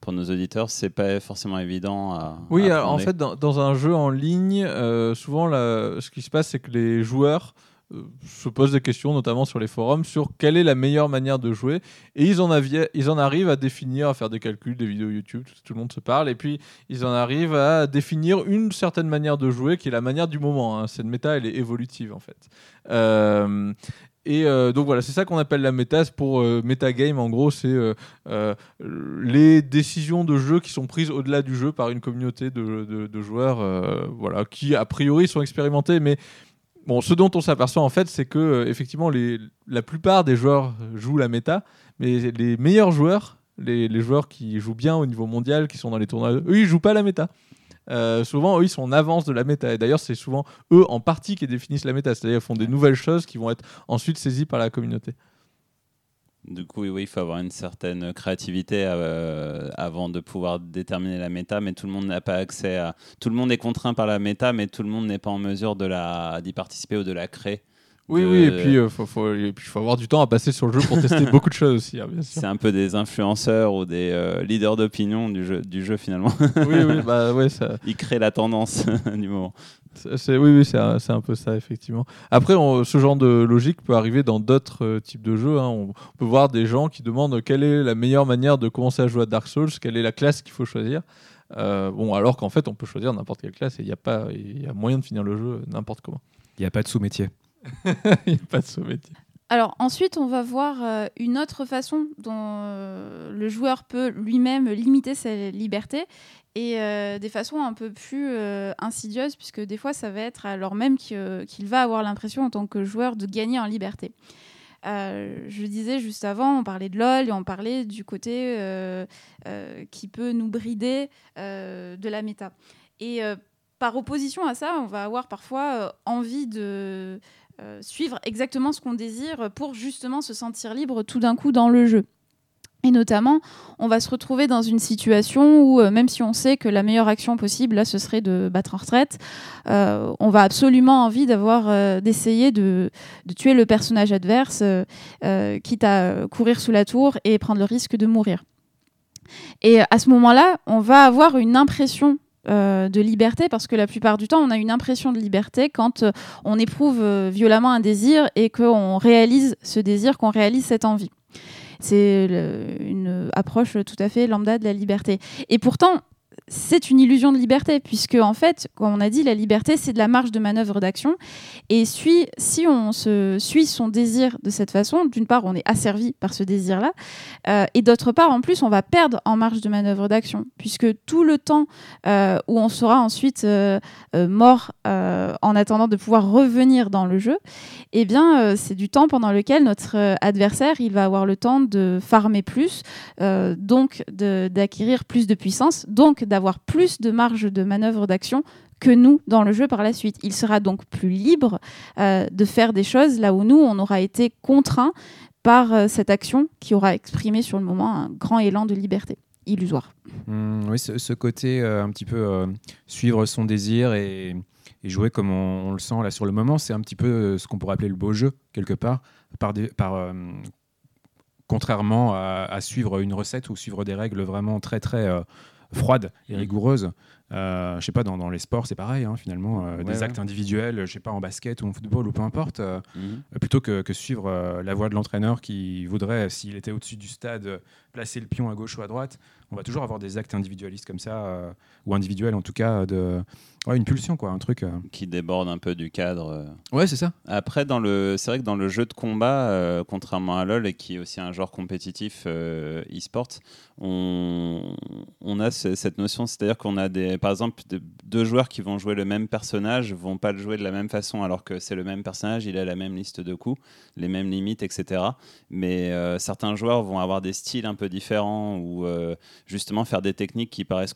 Speaker 2: pour nos auditeurs? C'est pas forcément évident à.
Speaker 3: Oui,
Speaker 2: à
Speaker 3: alors, en fait, dans, dans, un jeu en ligne, euh, souvent, ce qui se passe, c'est que les joueurs se posent des questions, notamment sur les forums, sur quelle est la meilleure manière de jouer. Et ils en, arrivent à définir, à faire des calculs, des vidéos YouTube, tout, le monde se parle. Et puis, ils en arrivent à définir une certaine manière de jouer, qui est la manière du moment. Hein. Cette méta, elle est évolutive, en fait. Euh, et euh, donc voilà, c'est ça qu'on appelle la méta. Pour euh, metagame, en gros, c'est euh, euh, les décisions de jeu qui sont prises au-delà du jeu par une communauté de, de, de joueurs, voilà, qui a priori sont expérimentés, mais Bon, ce dont on s'aperçoit en fait, c'est que euh, effectivement, les, la plupart des joueurs jouent la méta, mais les meilleurs joueurs, les, les, joueurs qui jouent bien au niveau mondial, qui sont dans les tournois, eux, ils jouent pas la méta. Euh, souvent, eux, ils sont en avance de la méta. Et d'ailleurs, c'est souvent eux en partie qui définissent la méta, c'est-à-dire font des nouvelles choses qui vont être ensuite saisies par la communauté.
Speaker 2: Du coup, oui, il faut avoir une certaine créativité euh, avant de pouvoir déterminer la méta, mais tout le monde n'a pas accès à. Tout le monde est contraint par la méta, mais tout le monde n'est pas en mesure de la d'y participer ou de la créer.
Speaker 3: Oui,
Speaker 2: de...
Speaker 3: oui, et puis il euh, faut, faut, faut, avoir du temps à passer sur le jeu pour tester beaucoup de choses aussi. Hein,
Speaker 2: c'est un peu des influenceurs ou des euh, leaders d'opinion du jeu, du jeu finalement.
Speaker 3: oui, oui, bah ouais, ça.
Speaker 2: Ils créent la tendance du moment.
Speaker 3: C'est, oui, oui c'est, un, un, peu ça, effectivement. Après, on, ce genre de logique peut arriver dans d'autres euh, types de jeux. Hein. On peut voir des gens qui demandent quelle est la meilleure manière de commencer à jouer à Dark Souls, quelle est la classe qu'il faut choisir. Euh, bon, alors qu'en fait, on peut choisir n'importe quelle classe et il y, a pas, y a moyen de finir le jeu n'importe comment.
Speaker 5: Il n'y a pas de sous-métier.
Speaker 3: Il n'y a pas de.
Speaker 4: Alors ensuite, on va voir euh, une autre façon dont euh, le joueur peut lui-même limiter sa liberté et euh, des façons un peu plus insidieuses, puisque des fois, ça va être alors même qu'il va avoir l'impression en tant que joueur de gagner en liberté. je disais juste avant, on parlait de LOL et on parlait du côté qui peut nous brider de la méta. Et par opposition à ça, on va avoir parfois envie de euh, suivre exactement ce qu'on désire pour justement se sentir libre tout d'un coup dans le jeu. Et notamment, on va se retrouver dans une situation où, euh, même si on sait que la meilleure action possible, là, ce serait de battre en retraite, euh, on va absolument envie d'avoir, d'essayer de, de, tuer le personnage adverse, quitte à courir sous la tour et prendre le risque de mourir. Et à ce moment-là, on va avoir une impression euh, de liberté parce que la plupart du temps, on a une impression de liberté quand euh, on éprouve euh, violemment un désir et qu'on réalise ce désir, qu'on réalise cette envie. C'est une approche tout à fait lambda de la liberté. Et pourtant, c'est une illusion de liberté, puisque en fait, comme on a dit, la liberté, c'est de la marge de manœuvre d'action. Et si on se suit son désir de cette façon, d'une part, on est asservi par ce désir-là, euh, et d'autre part, en plus, on va perdre en marge de manœuvre d'action, puisque tout le temps euh, où on sera ensuite euh, mort en attendant de pouvoir revenir dans le jeu, eh bien, c'est du temps pendant lequel notre adversaire, il va avoir le temps de farmer plus, donc d'acquérir plus de puissance, donc d'avoir plus de marge de manœuvre d'action que nous dans le jeu par la suite. Il sera donc plus libre euh, de faire des choses là où nous, on aura été contraint par euh, cette action qui aura exprimé sur le moment un grand élan de liberté illusoire.
Speaker 5: Mmh, oui, ce, côté euh, un petit peu suivre son désir et, jouer comme on, le sent là sur le moment, c'est un petit peu ce qu'on pourrait appeler le beau jeu, quelque part, par, par contrairement à, suivre une recette ou suivre des règles vraiment très très froide et rigoureuse. Euh, je sais pas, dans, dans les sports, c'est pareil, hein, finalement. Euh, des actes individuels, je sais pas, en basket ou en football ou peu importe, euh, mm. plutôt que, que suivre la voie de l'entraîneur qui voudrait, s'il était au-dessus du stade, placer le pion à gauche ou à droite. On va toujours avoir des actes individualistes comme ça, ou individuels en tout cas, de une pulsion, quoi, un truc.
Speaker 2: Qui déborde un peu du cadre.
Speaker 5: Ouais, c'est ça.
Speaker 2: Après, dans le... c'est vrai que dans le jeu de combat, contrairement à LoL, et qui est aussi un genre compétitif e-sport, on, on a cette notion, c'est-à-dire qu'on a des par exemple, deux joueurs qui vont jouer le même personnage vont pas le jouer de la même façon, alors que c'est le même personnage, il a la même liste de coups, les mêmes limites, etc. Mais euh, certains joueurs vont avoir des styles un peu différents ou euh, justement faire des techniques qui paraissent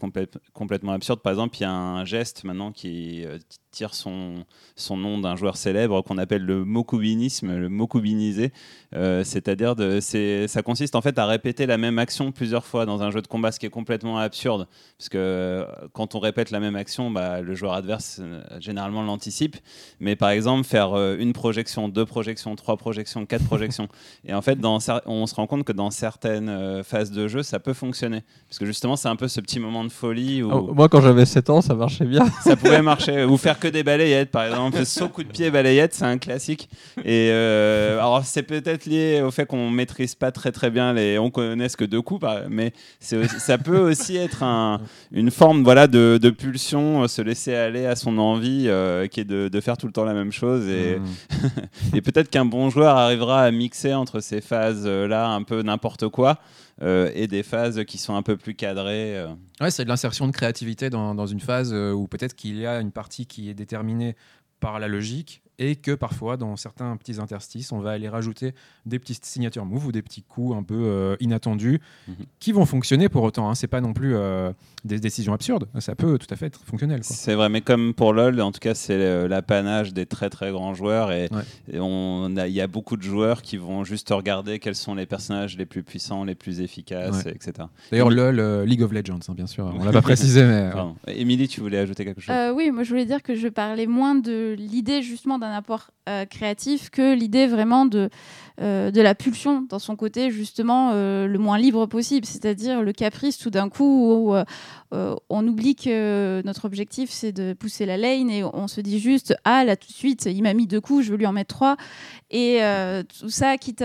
Speaker 2: complètement absurdes. Par exemple, il y a un geste maintenant qui euh, tire son, son nom d'un joueur célèbre qu'on appelle le mokubinisme, le mokubinisé. C'est-à-dire, ça consiste en fait à répéter la même action plusieurs fois dans un jeu de combat, ce qui est complètement absurde, parce que quand on répète la même action, bah, le joueur adverse euh, généralement l'anticipe. Mais par exemple, faire euh, une projection, deux projections, trois projections, quatre projections. Et en fait, dans, on se rend compte que dans certaines euh, phases de jeu, ça peut fonctionner. Parce que justement, c'est un peu ce petit moment de folie. Où
Speaker 3: ah, moi, quand j'avais 7 ans, ça marchait bien.
Speaker 2: Ça pouvait marcher. Ou faire que des balayettes, par exemple. Saut coup de pied, balayette, c'est un classique. Et alors, c'est peut-être lié au fait qu'on maîtrise pas très très bien les. On connaisse que deux coups, mais ça peut aussi être un, une forme voilà, de de, pulsion, euh, se laisser aller à son envie, euh, qui est de, faire tout le temps la même chose. Et, hmm. et peut-être qu'un bon joueur arrivera à mixer entre ces phases-là, un peu n'importe quoi, euh, et des phases qui sont un peu plus cadrées.
Speaker 5: Ouais, c'est de l'insertion de créativité dans, dans une phase où peut-être qu'il y a une partie qui est déterminée par la logique et que parfois, dans certains petits interstices, on va aller rajouter des petites signatures move ou des petits coups un peu euh, inattendus mhm. qui vont fonctionner pour autant. Hein. C'est pas non plus euh, des décisions absurdes. Ça peut tout à fait être fonctionnel.
Speaker 2: C'est vrai, mais comme pour LoL, en tout cas, c'est euh, l'apanage des très très grands joueurs et, il y a beaucoup de joueurs qui vont juste regarder quels sont les personnages les plus puissants, les plus efficaces, etc.
Speaker 5: D'ailleurs, LoL, League of Legends, hein, bien sûr. On l'a pas précisé, mais.
Speaker 2: Émilie, tu voulais ajouter quelque chose?
Speaker 4: Oui, moi je voulais dire que je parlais moins de l'idée justement d'un apport euh, créatif que l'idée vraiment de, euh, de la pulsion dans son côté justement euh, le moins libre possible, c'est-à-dire le caprice tout d'un coup où on oublie que notre objectif c'est de pousser la lane et on se dit juste ah là tout de suite il m'a mis deux coups, je veux lui en mettre trois et tout ça quitte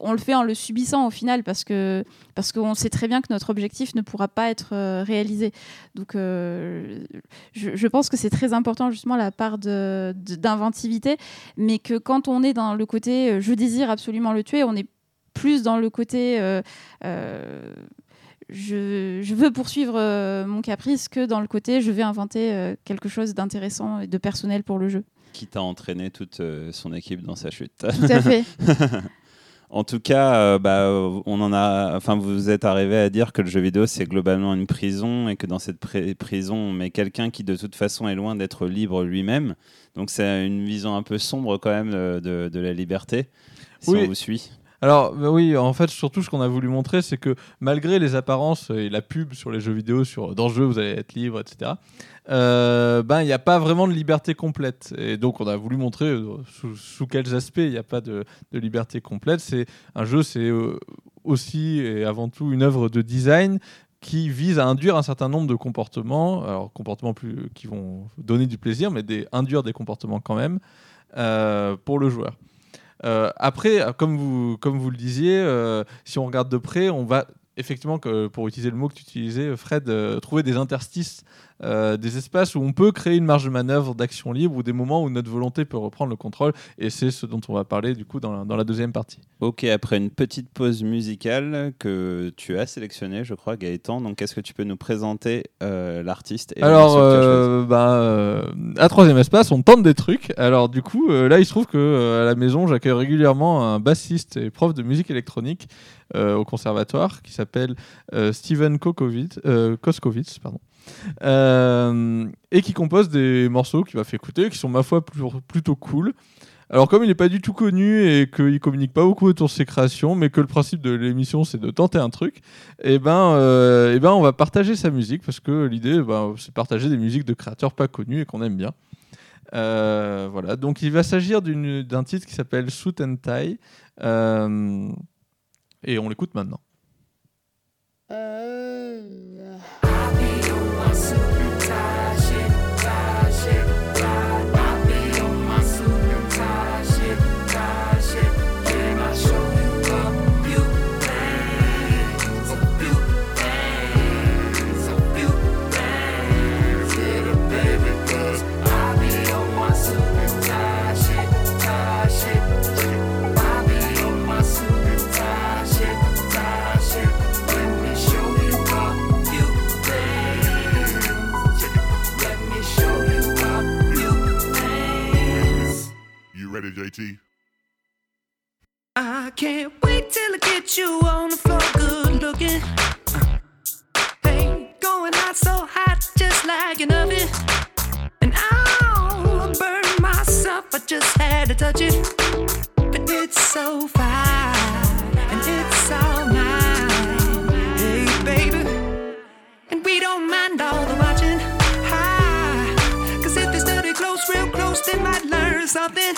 Speaker 4: on le fait en le subissant au final parce que parce qu'on sait très bien que notre objectif ne pourra pas être réalisé. Donc je, pense que c'est très important justement la part d'inventivité mais que quand on est dans le côté euh, je désire absolument le tuer. On est plus dans le côté euh, euh, je, je, veux poursuivre euh, mon caprice que dans le côté je vais inventer euh, quelque chose d'intéressant et de personnel pour le jeu.
Speaker 2: Qui t'a entraîné toute euh, son équipe dans sa chute.
Speaker 4: Tout à fait.
Speaker 2: En tout cas, euh, bah, on en a, enfin, vous êtes arrivé à dire que le jeu vidéo c'est globalement une prison et que dans cette pri- prison on met quelqu'un qui de toute façon est loin d'être libre lui-même. Donc c'est une vision un peu sombre quand même de, de- de la liberté. Si
Speaker 3: Oui.
Speaker 2: on vous suit.
Speaker 3: Alors bah oui, en fait, surtout ce qu'on a voulu montrer, c'est que malgré les apparences et la pub sur les jeux vidéo, sur dans le jeu vous allez être libre, etc. euh, ben il n'y a pas vraiment de liberté complète. Et donc on a voulu montrer euh, sous, quels aspects il n'y a pas de, liberté complète. C'est un jeu, c'est euh, aussi et avant tout une œuvre de design qui vise à induire un certain nombre de comportements, alors comportements qui vont donner du plaisir, mais induire des comportements quand même pour le joueur. Euh, après, comme vous, le disiez, euh, si on regarde de près, on va effectivement, pour utiliser le mot que tu utilisais, Fred, euh, trouver des interstices, euh, des espaces où on peut créer une marge de manœuvre d'action libre ou des moments où notre volonté peut reprendre le contrôle. Et c'est ce dont on va parler du coup dans la, dans la deuxième partie.
Speaker 2: Ok, après une petite pause musicale que tu as sélectionnée, je crois, Gaëtan. Donc, est-ce que tu peux nous présenter euh, l'artiste
Speaker 3: Alors, euh, bah, euh, à troisième espace, on tente des trucs. Alors, du coup, là, il se trouve que à la maison, j'accueille régulièrement un bassiste et prof de musique électronique au conservatoire qui s'appelle Steven Koskowitz, pardon. Euh, et qui compose des morceaux qu'il m'a fait écouter, qui sont ma foi plutôt cool. Alors comme il n'est pas du tout connu et qu'il communique pas beaucoup autour de ses créations, mais que le principe de l'émission c'est de tenter un truc, et ben, euh, eh ben on va partager sa musique parce que l'idée ben, c'est partager des musiques de créateurs pas connus et qu'on aime bien. Euh, voilà, donc il va s'agir d'un titre qui s'appelle Suit and Tie et on l'écoute maintenant.
Speaker 6: Ready, JT?
Speaker 7: I can't wait till I get you on the floor, good looking. Hey, going hot, so hot, just like an oven. And I'll burn myself, I just had to touch it. But it's so fine, and it's all mine. Hey, baby. And we don't mind all the watching. Hi, cause if they study close, real close, they might learn something.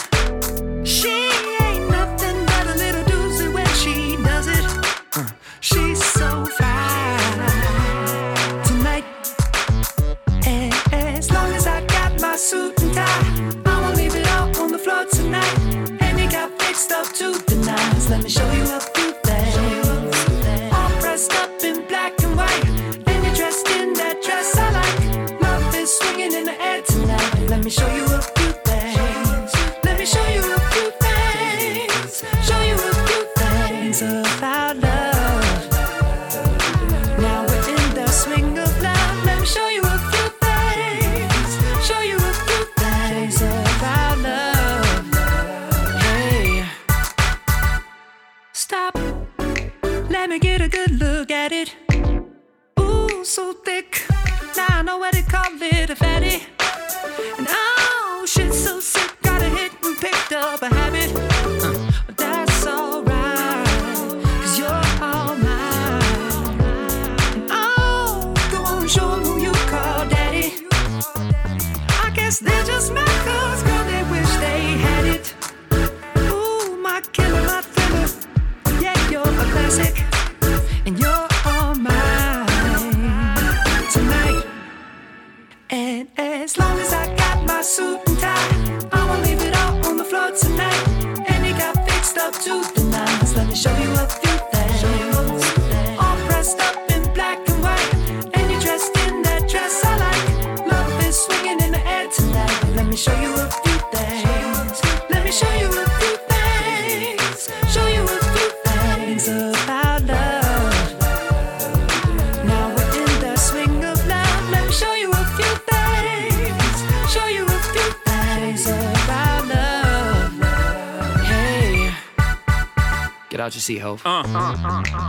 Speaker 8: Out your seat, Hov.
Speaker 9: Uh,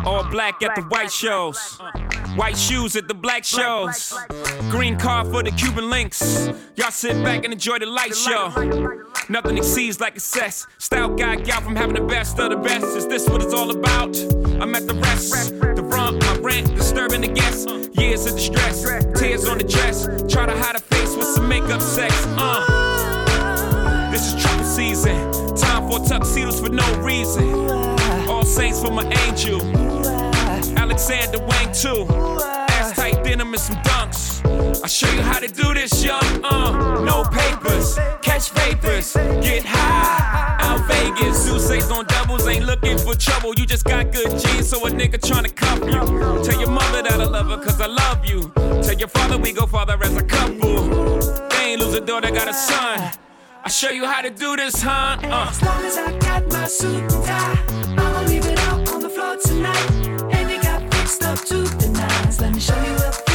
Speaker 9: all black at the white shows. White shoes at the black shows. Green car for the Cuban links. Y'all sit back and enjoy the light show. Nothing exceeds like excess. Style guy, gal from having the best of the best. Is this what it's all about? I'm at the rest. The front, my rent, disturbing the guests. Years of distress, tears on the dress. Try to hide a face with some makeup sex. Uh. This is trucker season. Time for tuxedos for no reason. Saints for my angel. Alexander Wang too. Ass tight denim and some dunks. I'll show you how to do this, young. Uh, no papers, catch vapors, get high. Out Vegas, Sousa's on doubles, ain't looking for trouble. You just got good genes, so a nigga tryna cuff you. Tell your mother that I love her, cause I love you. Tell your father we go father as a couple. They ain't lose a daughter, got a son. I'll show you how to do this, huh? Uh.
Speaker 7: As long as I got my suit and tie, tonight. And it got fixed up to the nines. Let me show you a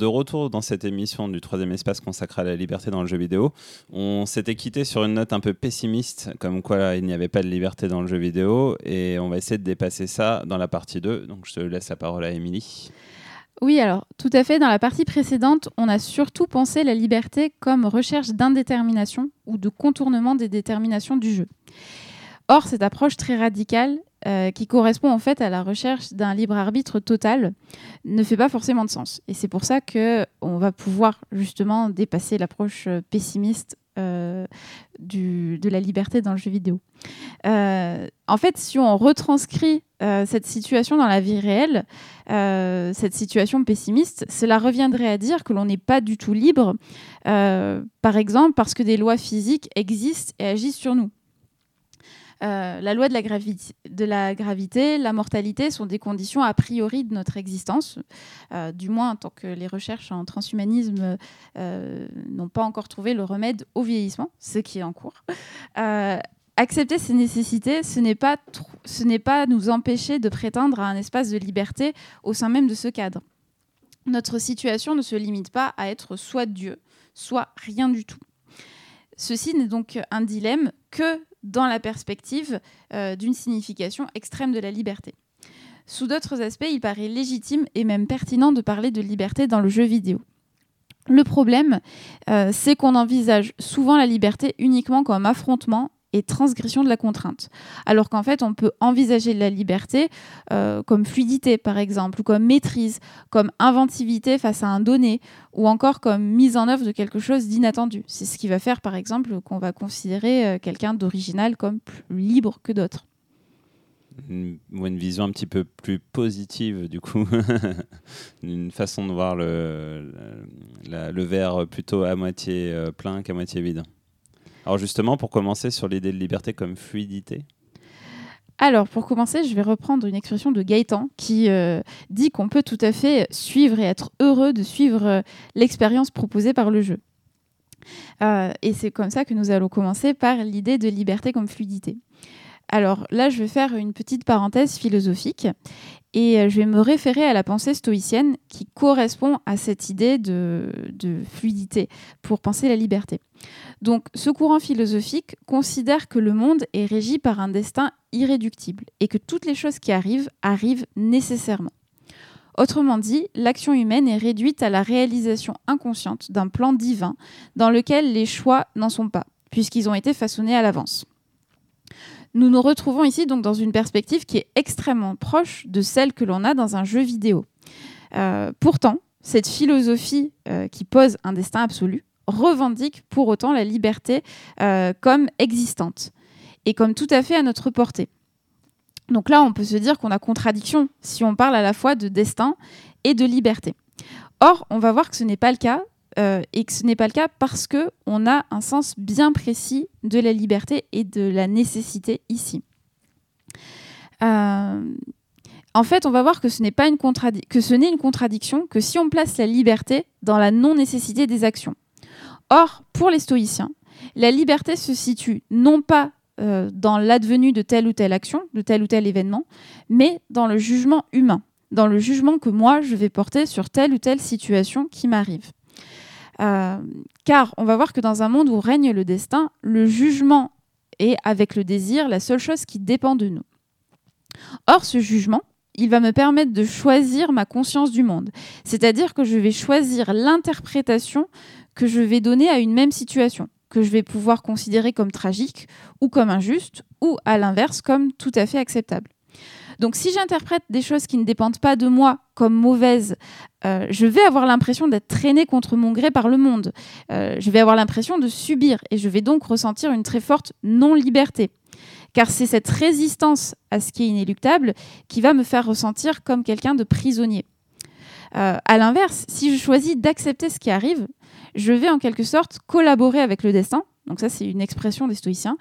Speaker 2: de retour dans cette émission du troisième espace consacré à la liberté dans le jeu vidéo, on s'était quitté sur une note un peu pessimiste, comme quoi il n'y avait pas de liberté dans le jeu vidéo, et on va essayer de dépasser ça dans la partie 2. Donc je te laisse la parole à Émilie.
Speaker 4: Oui, alors tout à fait. Dans la partie précédente, on a surtout pensé la liberté comme recherche d'indétermination ou de contournement des déterminations du jeu. Or, cette approche très radicale, euh, qui correspond en fait à la recherche d'un libre arbitre total, ne fait pas forcément de sens. Et c'est pour ça que on va pouvoir justement dépasser l'approche euh, pessimiste euh, de la liberté dans le jeu vidéo. En fait, si on retranscrit cette situation dans la vie réelle, cette situation pessimiste, cela reviendrait à dire que l'on n'est pas du tout libre, par exemple parce que des lois physiques existent et agissent sur nous. Euh, la loi de la, gravité, la mortalité sont des conditions a priori de notre existence, euh, du moins tant que les recherches en transhumanisme euh, n'ont pas encore trouvé le remède au vieillissement, ce qui est en cours. Accepter ces nécessités, ce n'est pas, ce n'est pas nous empêcher de prétendre à un espace de liberté au sein même de ce cadre. Notre situation ne se limite pas à être soit Dieu, soit rien du tout. Ceci n'est donc un dilemme que dans la perspective euh, d'une signification extrême de la liberté. Sous d'autres aspects, il paraît légitime et même pertinent de parler de liberté dans le jeu vidéo. Le problème, euh, c'est qu'on envisage souvent la liberté uniquement comme affrontement et transgression de la contrainte. Alors qu'en fait, on peut envisager la liberté euh, comme fluidité, par exemple, ou comme maîtrise, comme inventivité face à un donné, ou encore comme mise en œuvre de quelque chose d'inattendu. C'est ce qui va faire, par exemple, qu'on va considérer euh, quelqu'un d'original comme plus libre que d'autres.
Speaker 2: Ou une vision un petit peu plus positive, du coup. une façon de voir le verre plutôt à moitié euh, plein qu'à moitié vide. Alors justement, pour commencer sur l'idée de liberté comme fluidité,
Speaker 4: Alors, pour commencer, je vais reprendre une expression de Gaëtan qui euh, dit qu'on peut tout à fait suivre et être heureux de suivre euh, l'expérience proposée par le jeu. Euh, et c'est comme ça que nous allons commencer par l'idée de liberté comme fluidité. Alors là, je vais faire une petite parenthèse philosophique et euh, je vais me référer à la pensée stoïcienne qui correspond à cette idée de, de fluidité pour penser la liberté. Donc ce courant philosophique considère que le monde est régi par un destin irréductible et que toutes les choses qui arrivent arrivent nécessairement. Autrement dit, l'action humaine est réduite à la réalisation inconsciente d'un plan divin dans lequel les choix n'en sont pas. puisqu'ils ont été façonnés à l'avance. Nous nous retrouvons ici donc dans une perspective qui est extrêmement proche de celle que l'on a dans un jeu vidéo. Euh, pourtant, cette philosophie euh, qui pose un destin absolu revendique pour autant la liberté euh, comme existante et comme tout à fait à notre portée. Donc là, on peut se dire qu'on a contradiction si on parle à la fois de destin et de liberté. Or, on va voir que ce n'est pas le cas, et que ce n'est pas le cas parce que on a un sens bien précis de la liberté et de la nécessité ici. Euh, en fait, on va voir que ce n'est pas une contradiction que si on place la liberté dans la non-nécessité des actions. Or, pour les stoïciens, la liberté se situe non pas euh, dans l'advenu de telle ou telle action, de tel ou tel événement, mais dans le jugement humain, dans le jugement que moi je vais porter sur telle ou telle situation qui m'arrive. Euh, car on va voir que dans un monde où règne le destin, le jugement est, avec le désir, la seule chose qui dépend de nous. Or, ce jugement, il va me permettre de choisir ma conscience du monde. C'est-à-dire que je vais choisir l'interprétation que je vais donner à une même situation, que je vais pouvoir considérer comme tragique ou comme injuste, ou à l'inverse comme tout à fait acceptable. Donc si j'interprète des choses qui ne dépendent pas de moi comme mauvaises, euh, je vais avoir l'impression d'être traînée contre mon gré par le monde. Euh, je vais avoir l'impression de subir et je vais donc ressentir une très forte non-liberté. Car c'est cette résistance à ce qui est inéluctable qui va me faire ressentir comme quelqu'un de prisonnier. Euh, à l'inverse, si je choisis d'accepter ce qui arrive, je vais en quelque sorte collaborer avec le destin. Donc ça, c'est une expression des stoïciens.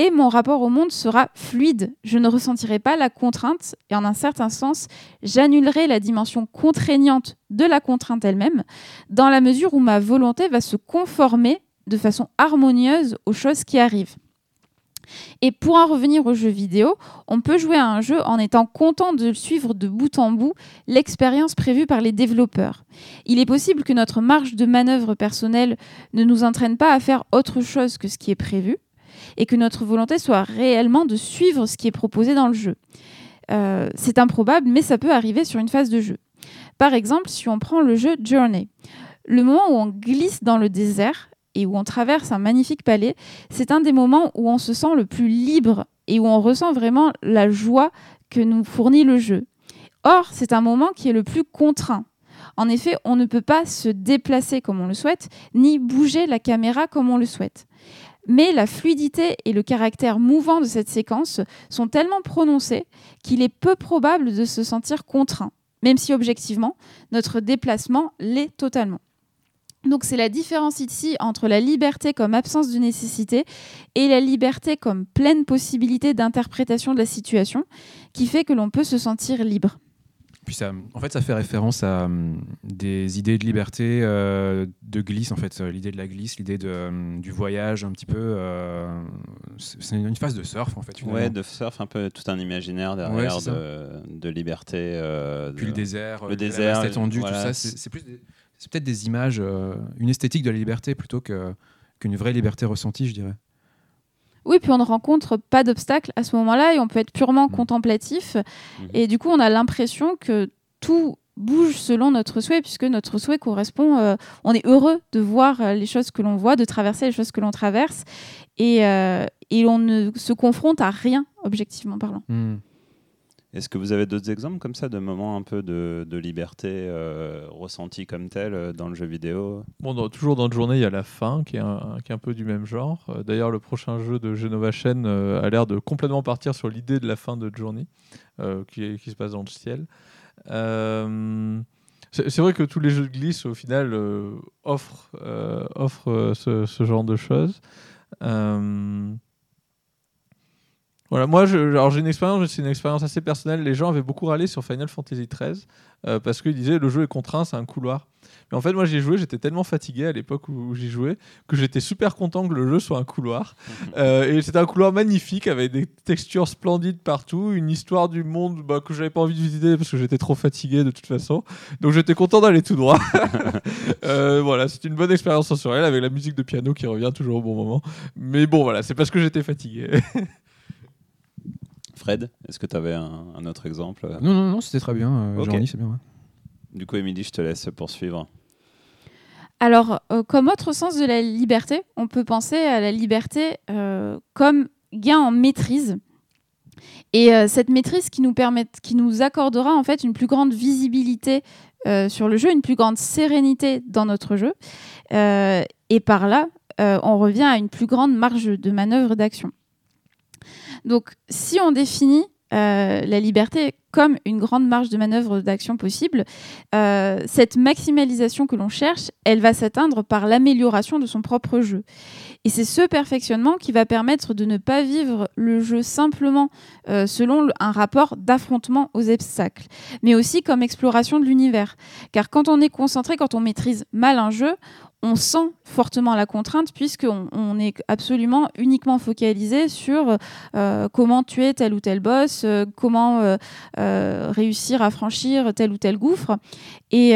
Speaker 4: Et mon rapport au monde sera fluide. Je ne ressentirai pas la contrainte et en un certain sens, j'annulerai la dimension contraignante de la contrainte elle-même, dans la mesure où ma volonté va se conformer de façon harmonieuse aux choses qui arrivent. Et pour en revenir aux jeux vidéo, on peut jouer à un jeu en étant content de suivre de bout en bout l'expérience prévue par les développeurs. Il est possible que notre marge de manœuvre personnelle ne nous entraîne pas à faire autre chose que ce qui est prévu, et que notre volonté soit réellement de suivre ce qui est proposé dans le jeu. Euh, c'est improbable, mais ça peut arriver sur une phase de jeu. Par exemple, si on prend le jeu Journey, le moment où on glisse dans le désert et où on traverse un magnifique palais, c'est un des moments où on se sent le plus libre et où on ressent vraiment la joie que nous fournit le jeu. Or, c'est un moment qui est le plus contraint. En effet, on ne peut pas se déplacer comme on le souhaite, ni bouger la caméra comme on le souhaite. Mais la fluidité et le caractère mouvant de cette séquence sont tellement prononcés qu'il est peu probable de se sentir contraint, même si objectivement, notre déplacement l'est totalement. Donc c'est la différence ici entre la liberté comme absence de nécessité et la liberté comme pleine possibilité d'interprétation de la situation qui fait que l'on peut se sentir libre.
Speaker 5: Puis ça, en fait, ça fait référence à hum, des idées de liberté, euh, de glisse, en fait, euh, l'idée de la glisse, l'idée de, du voyage un petit peu. euh, c'est une phase de surf, en fait. finalement.
Speaker 2: Ouais, de surf, un peu tout un imaginaire derrière de, de liberté. euh,
Speaker 5: Puis
Speaker 2: de-
Speaker 5: le désert,
Speaker 2: le
Speaker 5: euh,
Speaker 2: désert, voilà,
Speaker 5: tout ça.
Speaker 2: c'est-
Speaker 5: plus des- c'est peut-être des images, euh, une esthétique de la liberté plutôt que- qu'une vraie liberté ressentie, je dirais.
Speaker 4: Oui, puis on ne rencontre pas d'obstacles à ce moment-là et on peut être purement
Speaker 5: Mm.
Speaker 4: contemplatif.
Speaker 2: Mhm.
Speaker 4: Et du coup, on a l'impression que tout bouge selon notre souhait, puisque notre souhait correspond. euh, on est heureux de voir euh, les choses que l'on voit, de traverser les choses que l'on traverse, et, euh, et on ne se confronte à rien, objectivement parlant.
Speaker 5: Hmm.
Speaker 2: Est-ce que vous avez d'autres exemples comme ça de moments un peu de, de liberté euh, ressentis comme tel euh, dans le jeu vidéo?
Speaker 3: Bon, toujours dans le journée, il y a la fin qui est un, qui est un peu du même genre. Euh, D'ailleurs, le prochain jeu de Genova Chen euh, a l'air de complètement partir sur l'idée de la fin de Journey, euh, qui, qui se passe dans le ciel. C'est vrai que tous les jeux de glisse, au final, offrent, offrent ce, ce genre de choses. Voilà, moi, je- alors j'ai une expérience, c'est une expérience assez personnelle. Les gens avaient beaucoup râlé sur Final Fantasy XIII euh, parce qu'ils disaient le jeu est contraint, c'est un couloir. Mais en fait, moi, j'y ai joué, j'étais tellement fatigué à l'époque où, où j'y jouais que j'étais super content que le jeu soit un couloir. Euh, et c'était un couloir magnifique avec des textures splendides partout, une histoire du monde bah, que j'avais pas envie de visiter parce que j'étais trop fatigué de toute façon. Donc j'étais content d'aller tout droit. Euh, voilà, c'est une bonne expérience sensorielle avec la musique de piano qui revient toujours au bon moment. Mais bon, voilà, c'est parce que j'étais fatigué.
Speaker 2: Fred, est-ce que tu avais un, un autre exemple?
Speaker 5: Non, non, non, c'était très bien. euh, c'est bien. ouais.
Speaker 2: Du coup, Émilie, je te laisse poursuivre.
Speaker 4: Alors, euh, comme autre sens de la liberté, on peut penser à la liberté euh, comme gain en maîtrise. Et euh, cette maîtrise qui nous, permet, qui nous accordera en fait une plus grande visibilité euh, sur le jeu, une plus grande sérénité dans notre jeu. Euh, et par là, euh, on revient à une plus grande marge de manœuvre d'action. Donc, si on définit euh, la liberté comme une grande marge de manœuvre d'action possible, euh, cette maximalisation que l'on cherche, elle va s'atteindre par l'amélioration de son propre jeu. Et c'est ce perfectionnement qui va permettre de ne pas vivre le jeu simplement euh, selon un rapport d'affrontement aux obstacles, mais aussi comme exploration de l'univers. Car quand on est concentré, quand on maîtrise mal un jeu, on sent fortement la contrainte puisqu'on on est absolument uniquement focalisé sur euh, comment tuer tel ou tel boss, euh, comment euh, réussir à franchir tel ou tel gouffre. Et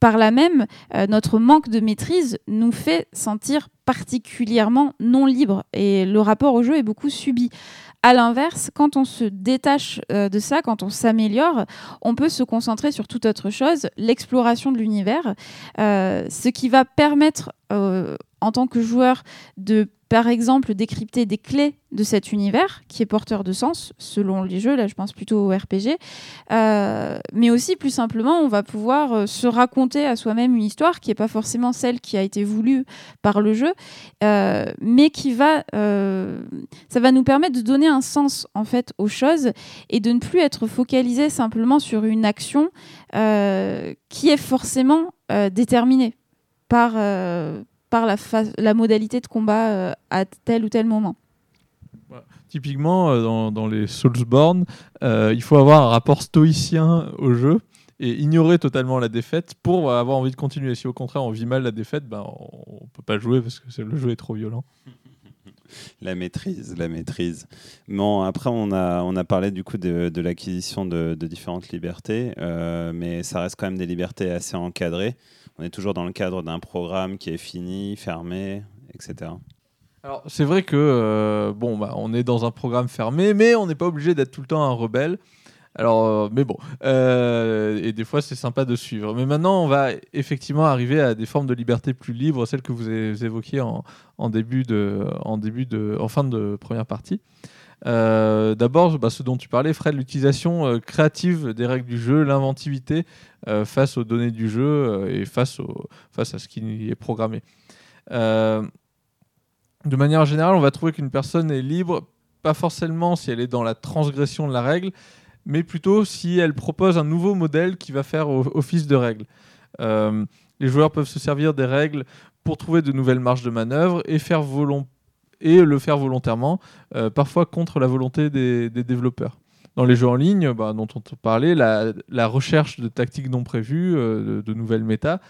Speaker 4: par là même, notre manque de maîtrise nous fait sentir particulièrement non libre et le rapport au jeu est beaucoup subi. À l'inverse, quand on se détache euh, de ça, quand on s'améliore, on peut se concentrer sur toute autre chose, l'exploration de l'univers, euh, ce qui va permettre euh, en tant que joueur de par exemple décrypter des clés de cet univers qui est porteur de sens selon les jeux, là je pense plutôt au RPG, Euh, mais aussi plus simplement on va pouvoir euh, se raconter à soi-même une histoire qui n'est pas forcément celle qui a été voulue par le jeu, euh, mais qui va, ça va nous permettre de donner un sens en fait aux choses et de ne plus être focalisé simplement sur une action qui est forcément déterminée par, par la, fa- la modalité de combat euh, à tel ou tel moment.
Speaker 3: Typiquement, euh, dans, dans les Soulsborne, euh, il faut avoir un rapport stoïcien au jeu et ignorer totalement la défaite pour avoir envie de continuer. Si au contraire on vit mal la défaite, ben, on ne peut pas jouer parce que c'est- le jeu est trop violent.
Speaker 2: La maîtrise, la maîtrise. Bon, après, on a, on a parlé du coup de, de l'acquisition de, de différentes libertés, euh, mais ça reste quand même des libertés assez encadrées. On est toujours dans le cadre d'un programme qui est fini, fermé, etc.
Speaker 3: Alors c'est vrai que euh, bon, bah, on est dans un programme fermé, mais on n'est pas obligé d'être tout le temps un rebelle. Alors, euh, mais bon, euh, et des fois c'est sympa de suivre. Mais maintenant, on va effectivement arriver à des formes de liberté plus libres, celles que vous avez évoquées en, en début de, en début de, en fin de première partie. D'abord, bah, ce dont tu parlais, Fred, l'utilisation créative des règles du jeu, l'inventivité face aux données du jeu euh, et face, à ce qui est programmé. Euh, de manière générale, on va trouver qu'une personne est libre, pas forcément si elle est dans la transgression de la règle, mais plutôt si elle propose un nouveau modèle qui va faire office de règle. Euh, les joueurs peuvent se servir des règles pour trouver de nouvelles marges de manœuvre et, faire le faire volontairement, euh, parfois contre la volonté des développeurs. Dans les jeux en ligne bah, dont on parlait, la, recherche de tactiques non prévues, euh, de, nouvelles méta,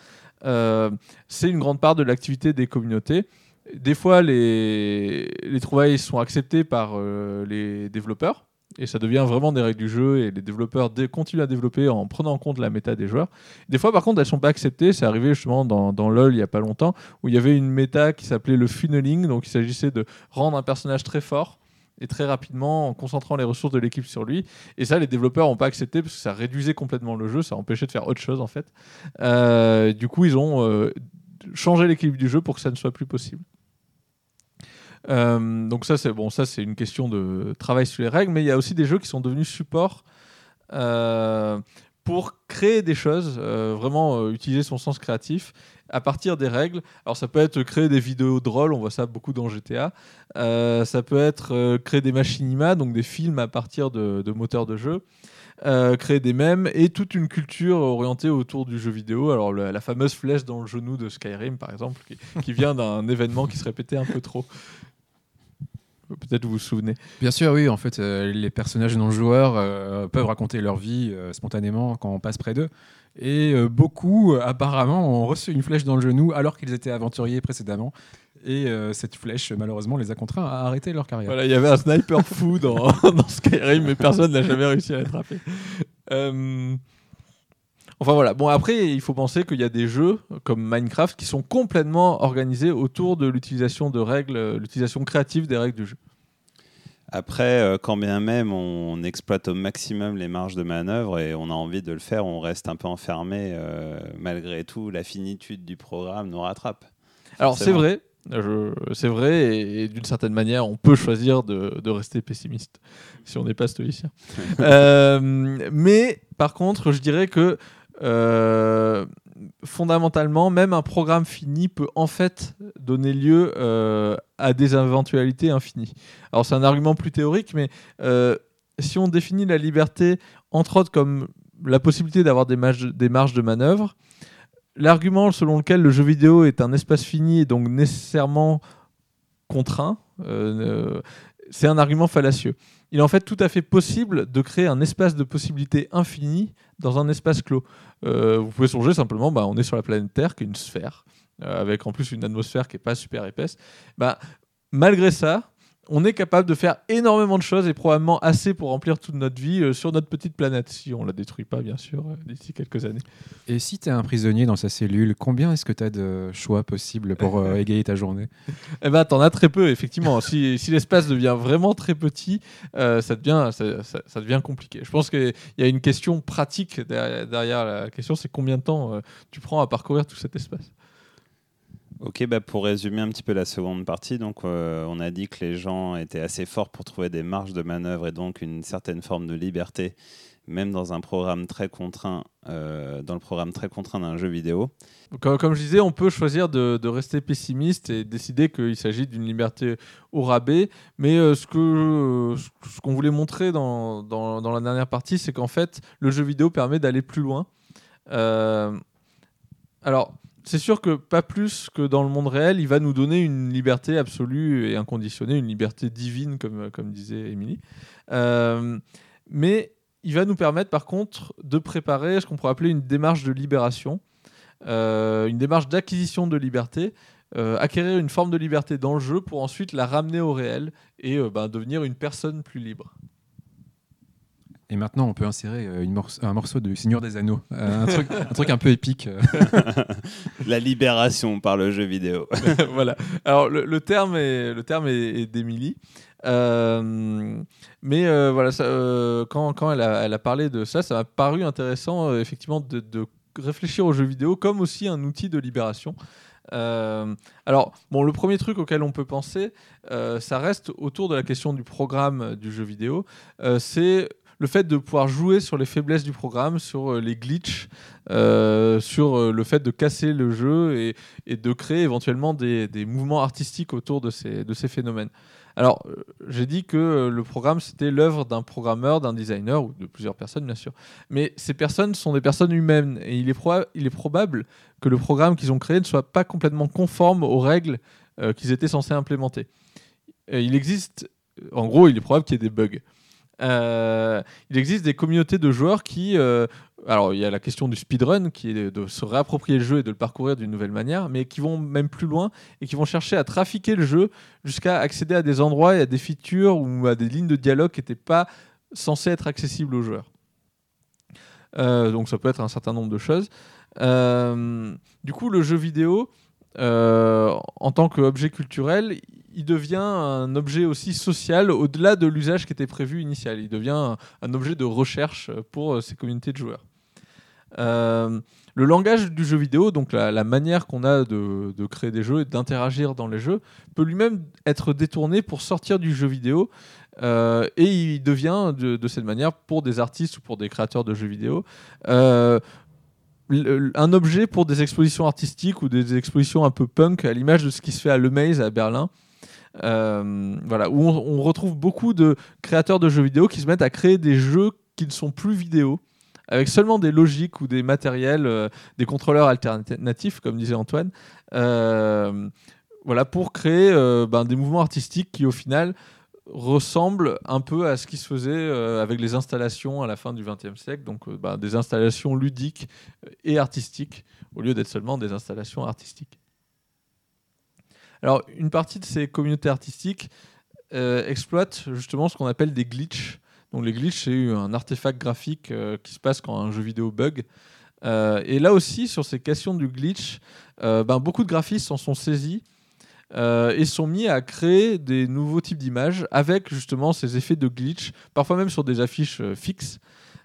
Speaker 3: euh, c'est une grande part de l'activité des communautés. Des fois, les, les trouvailles sont acceptées par euh, les développeurs et ça devient vraiment des règles du jeu et les développeurs dé- continuent à développer en prenant en compte la méta des joueurs. Des fois, par contre, elles sont pas acceptées. C'est arrivé justement dans, dans LoL il y a pas longtemps où il y avait une méta qui s'appelait le funneling, donc il s'agissait de rendre un personnage très fort et très rapidement en concentrant les ressources de l'équipe sur lui. Et ça, les développeurs n'ont pas accepté parce que ça réduisait complètement le jeu, ça empêchait de faire autre chose en fait. Euh, du coup, ils ont euh, changé l'équilibre du jeu pour que ça ne soit plus possible. Euh, donc ça c'est bon, ça c'est une question de travail sur les règles, mais il y a aussi des jeux qui sont devenus support euh, pour créer des choses, euh, vraiment euh, utiliser son sens créatif à partir des règles. Alors ça peut être créer des vidéos drôles, on voit ça beaucoup dans GTA. Euh, ça peut être créer des machinima, donc des films à partir de, moteurs de jeu. Créer des mèmes et toute une culture orientée autour du jeu vidéo. Alors la fameuse flèche dans le genou de Skyrim par exemple, qui vient d'un événement qui se répétait un peu trop. Peut-être vous vous souvenez.
Speaker 5: Bien sûr, oui. En fait, euh, les personnages non joueurs euh, peuvent raconter leur vie euh, spontanément quand on passe près d'eux. Et beaucoup, apparemment, ont reçu une flèche dans le genou alors qu'ils étaient aventuriers précédemment. Et cette flèche, malheureusement, les a contraints à arrêter leur carrière.
Speaker 3: Voilà, il y avait un sniper fou dans, dans Skyrim, mais personne n'a jamais réussi à l'attraper. Enfin voilà. Bon après, il faut penser qu'il y a des jeux comme Minecraft qui sont complètement organisés autour de l'utilisation de règles, euh, l'utilisation créative des règles du jeu.
Speaker 2: Après, euh, quand bien même on exploite au maximum les marges de manœuvre et on a envie de le faire, on reste un peu enfermé. euh, malgré tout, la finitude du programme nous rattrape.
Speaker 3: Alors c'est vrai, c'est vrai, et, et d'une certaine manière, on peut choisir de, de rester pessimiste si on n'est pas stoïcien. Euh, mais par contre, je dirais que euh, fondamentalement, même un programme fini peut en fait donner lieu euh, à des éventualités infinies. Alors c'est un argument plus théorique, mais euh, si on définit la liberté, entre autres, comme la possibilité d'avoir des, marges- de manœuvre, l'argument selon lequel le jeu vidéo est un espace fini et donc nécessairement contraint, c'est un argument fallacieux. Il est en fait tout à fait possible de créer un espace de possibilités infini dans un espace clos. Euh, vous pouvez songer simplement, bah, on est sur la planète Terre, qui est une sphère, euh, avec en plus une atmosphère qui n'est pas super épaisse. Bah, malgré ça, on est capable de faire énormément de choses et probablement assez pour remplir toute notre vie euh, sur notre petite planète, si on la détruit pas, bien sûr, euh, d'ici quelques années.
Speaker 5: Et si tu es un prisonnier dans sa cellule, combien est-ce que tu as de choix possibles pour euh, égayer ta journée?
Speaker 3: Eh ben, t'en as très peu, effectivement. si si l'espace devient vraiment très petit, ça, devient, ça, ça- ça devient compliqué. Je pense qu'il y a une question pratique derrière, derrière la question, c'est combien de temps tu prends à parcourir tout cet espace?
Speaker 2: Ok, bah pour résumer un petit peu la seconde partie, donc euh, on a dit que les gens étaient assez forts pour trouver des marges de manœuvre et donc une certaine forme de liberté, même dans un programme très contraint, euh, dans le programme très contraint d'un jeu vidéo.
Speaker 3: comme, comme je disais, on peut choisir de, rester pessimiste et décider qu'il s'agit d'une liberté au rabais. Mais euh, ce que euh, ce qu'on voulait montrer dans, dans- dans la dernière partie, c'est qu'en fait, le jeu vidéo permet d'aller plus loin. Euh, alors, c'est sûr que pas plus que dans le monde réel, il va nous donner une liberté absolue et inconditionnée, une liberté divine, comme, comme disait Émilie. Euh, mais il va nous permettre, par contre, de préparer ce qu'on pourrait appeler une démarche de libération, euh, une démarche d'acquisition de liberté, euh, acquérir une forme de liberté dans le jeu pour ensuite la ramener au réel et euh, ben, devenir une personne plus libre.
Speaker 5: Et maintenant, on peut insérer euh, une morce- un morceau de Seigneur des Anneaux, Euh, un, truc, un truc un peu épique. euh.
Speaker 2: La libération par le jeu vidéo.
Speaker 3: voilà. Alors le, le terme est le terme est, est d'Émilie. Euh, mais euh, voilà, ça, euh, quand, quand elle, a, elle a parlé de ça, ça m'a paru intéressant effectivement de, de réfléchir aux jeux vidéo comme aussi un outil de libération. Euh, alors, bon, le premier truc auquel on peut penser, euh, ça reste autour de la question du programme du jeu vidéo. Euh, c'est le fait de pouvoir jouer sur les faiblesses du programme, sur euh, les glitches, euh, sur euh, le fait de casser le jeu et, de créer éventuellement des, mouvements artistiques autour de ces, phénomènes. Alors, j'ai dit que le programme, c'était l'œuvre d'un programmeur, d'un designer, ou de plusieurs personnes, bien sûr. Mais ces personnes sont des personnes humaines, et il est, probable que le programme qu'ils ont créé ne soit pas complètement conforme aux règles qu'ils étaient censés implémenter. Il existe, en gros, il est probable qu'il y ait des bugs. Euh, il existe des communautés de joueurs qui. euh, alors, il y a la question du speedrun, qui est de se réapproprier le jeu et de le parcourir d'une nouvelle manière, mais qui vont même plus loin et qui vont chercher à trafiquer le jeu jusqu'à accéder à des endroits et à des features ou à des lignes de dialogue qui n'étaient pas censées être accessibles aux joueurs. Euh, donc, ça peut être un certain nombre de choses. Du coup, le jeu vidéo, en tant qu'objet culturel, il devient un objet aussi social au-delà de l'usage qui était prévu initial. Il devient un, objet de recherche pour euh, ces communautés de joueurs. Euh, le langage du jeu vidéo, donc la, manière qu'on a de, créer des jeux et d'interagir dans les jeux, peut lui-même être détourné pour sortir du jeu vidéo. euh, et il devient de, cette manière, pour des artistes ou pour des créateurs de jeux vidéo, un objet pour des expositions artistiques ou des expositions un peu punk, à l'image de ce qui se fait à Le Maze à Berlin. Euh, voilà, où on, retrouve beaucoup de créateurs de jeux vidéo qui se mettent à créer des jeux qui ne sont plus vidéo, avec seulement des logiques ou des matériels, euh, des contrôleurs alternatifs, comme disait Antoine, euh, voilà, pour créer ben, des mouvements artistiques qui, au final, ressemblent un peu à ce qui se faisait avec les installations à la fin du XXe siècle, donc ben, des installations ludiques et artistiques, au lieu d'être seulement des installations artistiques. Alors, une partie de ces communautés artistiques euh, exploitent justement ce qu'on appelle des glitches. Donc, les glitches, c'est un artefact graphique euh, qui se passe quand un jeu vidéo bug. Euh, et là aussi, sur ces questions du glitch, ben, beaucoup de graphistes s'en sont saisis et sont mis à créer des nouveaux types d'images avec justement ces effets de glitch, parfois même sur des affiches fixes.